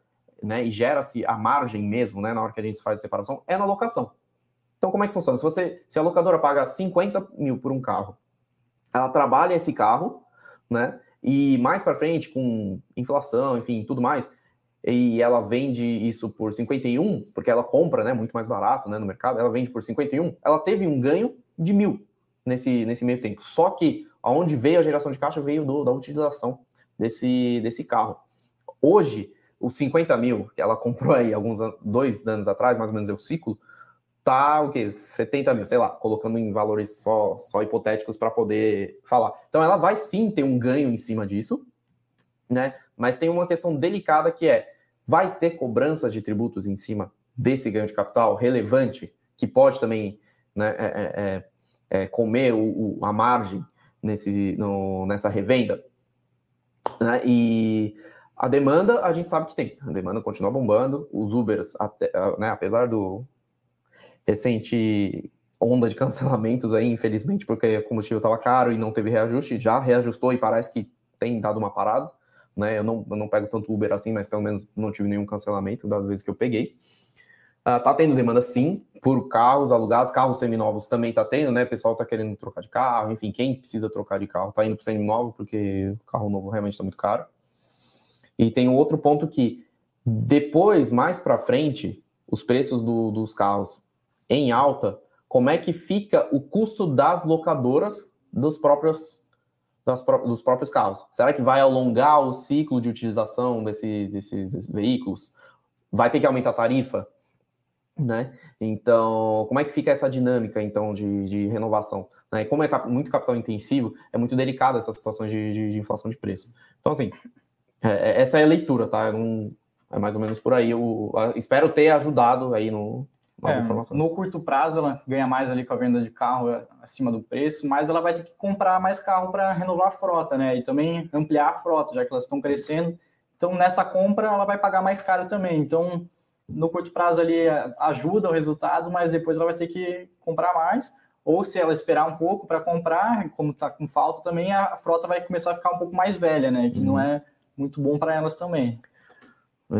né, e gera-se a margem mesmo, né, na hora que a gente faz a separação, é na locação. Então, como é que funciona? Se você, se a locadora paga 50 mil por um carro, ela trabalha esse carro, né? E mais para frente, com inflação, enfim, tudo mais, e ela vende isso por 51, porque ela compra, né, muito mais barato, né, no mercado, ela vende por 51, ela teve um ganho de mil nesse, nesse meio tempo. Só que aonde veio a geração de caixa veio do, da utilização desse, desse carro. Hoje, os 50 mil que ela comprou aí alguns dois anos atrás, mais ou menos é o ciclo, tá o quê? 70 mil, sei lá, colocando em valores só, só hipotéticos para poder falar. Então ela vai sim ter um ganho em cima disso, né? Mas tem uma questão delicada que é: vai ter cobrança de tributos em cima desse ganho de capital relevante, que pode também né, é, é, é, é comer o, o, a margem nesse, no, nessa revenda? Né? E a demanda a gente sabe que tem, a demanda continua bombando, os Ubers, até, né, apesar do, recente onda de cancelamentos aí, infelizmente, porque o combustível estava caro e não teve reajuste, já reajustou e parece que tem dado uma parada, né? Eu não, eu não pego tanto Uber assim, mas pelo menos não tive nenhum cancelamento das vezes que eu peguei. Uh, tá tendo demanda sim, por carros alugados, carros seminovos também tá tendo, né? O pessoal tá querendo trocar de carro, enfim, quem precisa trocar de carro tá indo pro seminovo, porque o carro novo realmente tá muito caro. E tem um outro ponto que depois, mais para frente, os preços do, dos carros em alta, como é que fica o custo das locadoras dos próprios, das, dos próprios carros? Será que vai alongar o ciclo de utilização desse, desses veículos? Vai ter que aumentar a tarifa? Né? Então, como é que fica essa dinâmica então de, de renovação? Né? Como é cap muito capital intensivo, é muito delicada essa situação de, de, de, inflação de preço. Então, assim, é, é essa é a leitura, tá? Não, é mais ou menos por aí. Eu, eu espero ter ajudado aí no, mais é, informações. No curto prazo, ela ganha mais ali com a venda de carro acima do preço, mas ela vai ter que comprar mais carro para renovar a frota, né? E também ampliar a frota, já que elas estão crescendo. Então, nessa compra, ela vai pagar mais caro também. Então, no curto prazo ali ajuda o resultado, mas depois ela vai ter que comprar mais. Ou se ela esperar um pouco para comprar, como está com falta também, a frota vai começar a ficar um pouco mais velha, né? Que uhum. não é muito bom para elas também.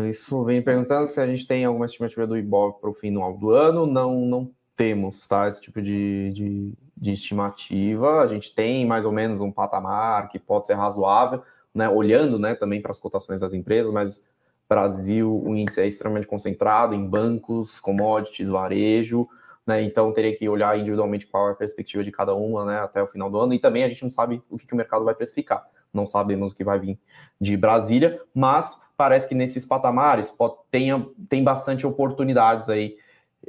Isso vem perguntando se a gente tem alguma estimativa do IBOV para o final do ano. Não, não temos, tá? Esse tipo de, de, de, estimativa. A gente tem mais ou menos um patamar que pode ser razoável, né? Olhando, né, também para as cotações das empresas, mas Brasil, o índice é extremamente concentrado em bancos, commodities, varejo, né? Então teria que olhar individualmente qual é a perspectiva de cada uma, né, até o final do ano. E também a gente não sabe o que, que o mercado vai precificar. Não sabemos o que vai vir de Brasília, mas parece que nesses patamares pode, tenha, tem bastante oportunidades aí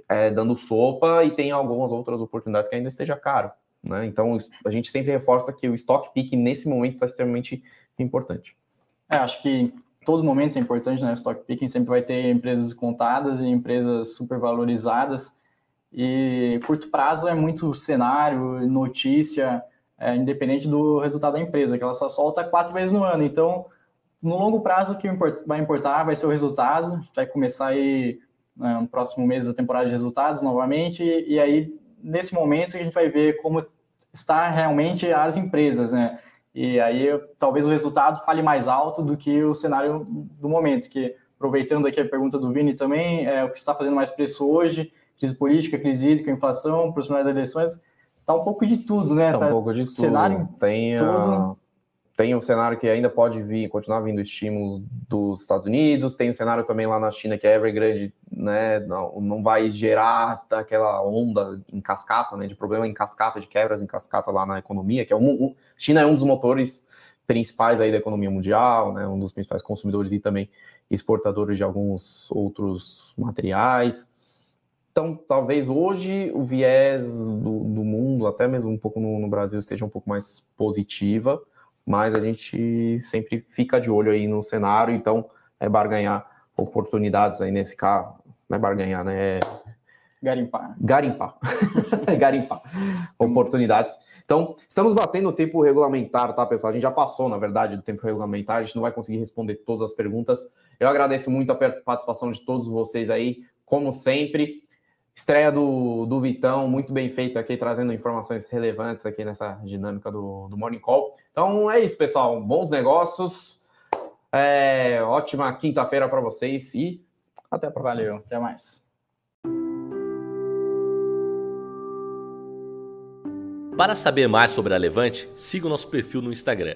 é, dando sopa e tem algumas outras oportunidades que ainda esteja caro. Né? Então a gente sempre reforça que o stock pick nesse momento está extremamente importante. É, acho que todo momento é importante, né? Stock picking sempre vai ter empresas contadas e empresas supervalorizadas. E curto prazo é muito cenário, notícia, é, independente do resultado da empresa, que ela só solta quatro vezes no ano. Então, no longo prazo, o que vai importar vai ser o resultado. Vai começar aí né, no próximo mês a temporada de resultados novamente. E, aí, nesse momento, a gente vai ver como está realmente as empresas, né? E aí, talvez o resultado fale mais alto do que o cenário do momento, que, aproveitando aqui a pergunta do Vini também, é o que está fazendo mais preço hoje, crise política, crise hídrica, inflação, proximidade das eleições, tá um pouco de tudo, né? Tá um tá pouco de tudo. Cenário tem, a, tem o cenário que ainda pode vir, continuar vindo estímulos dos Estados Unidos, tem o cenário também lá na China que é Evergrande, né? Não, não vai gerar aquela onda em cascata, né? De problema em cascata, de quebras em cascata lá na economia, que é um, um China é um dos motores principais aí da economia mundial, né? Um dos principais consumidores e também exportadores de alguns outros materiais. Então, talvez hoje o viés do, do mundo, até mesmo um pouco no, no, Brasil, esteja um pouco mais positiva, mas a gente sempre fica de olho aí no cenário, então é barganhar oportunidades aí, né? Ficar, não é barganhar, né? É... Garimpar. Garimpar. Garimpar. Oportunidades. Então, estamos batendo o tempo regulamentar, tá, pessoal? A gente já passou, na verdade, do tempo regulamentar, a gente não vai conseguir responder todas as perguntas. Eu agradeço muito a participação de todos vocês aí, como sempre. Estreia do, do Vitão, muito bem feito aqui, trazendo informações relevantes aqui nessa dinâmica do, do Morning Call. Então é isso, pessoal. Bons negócios. É, ótima quinta-feira para vocês e até a próxima. Valeu, até mais. Para saber mais sobre a Levante, siga o nosso perfil no Instagram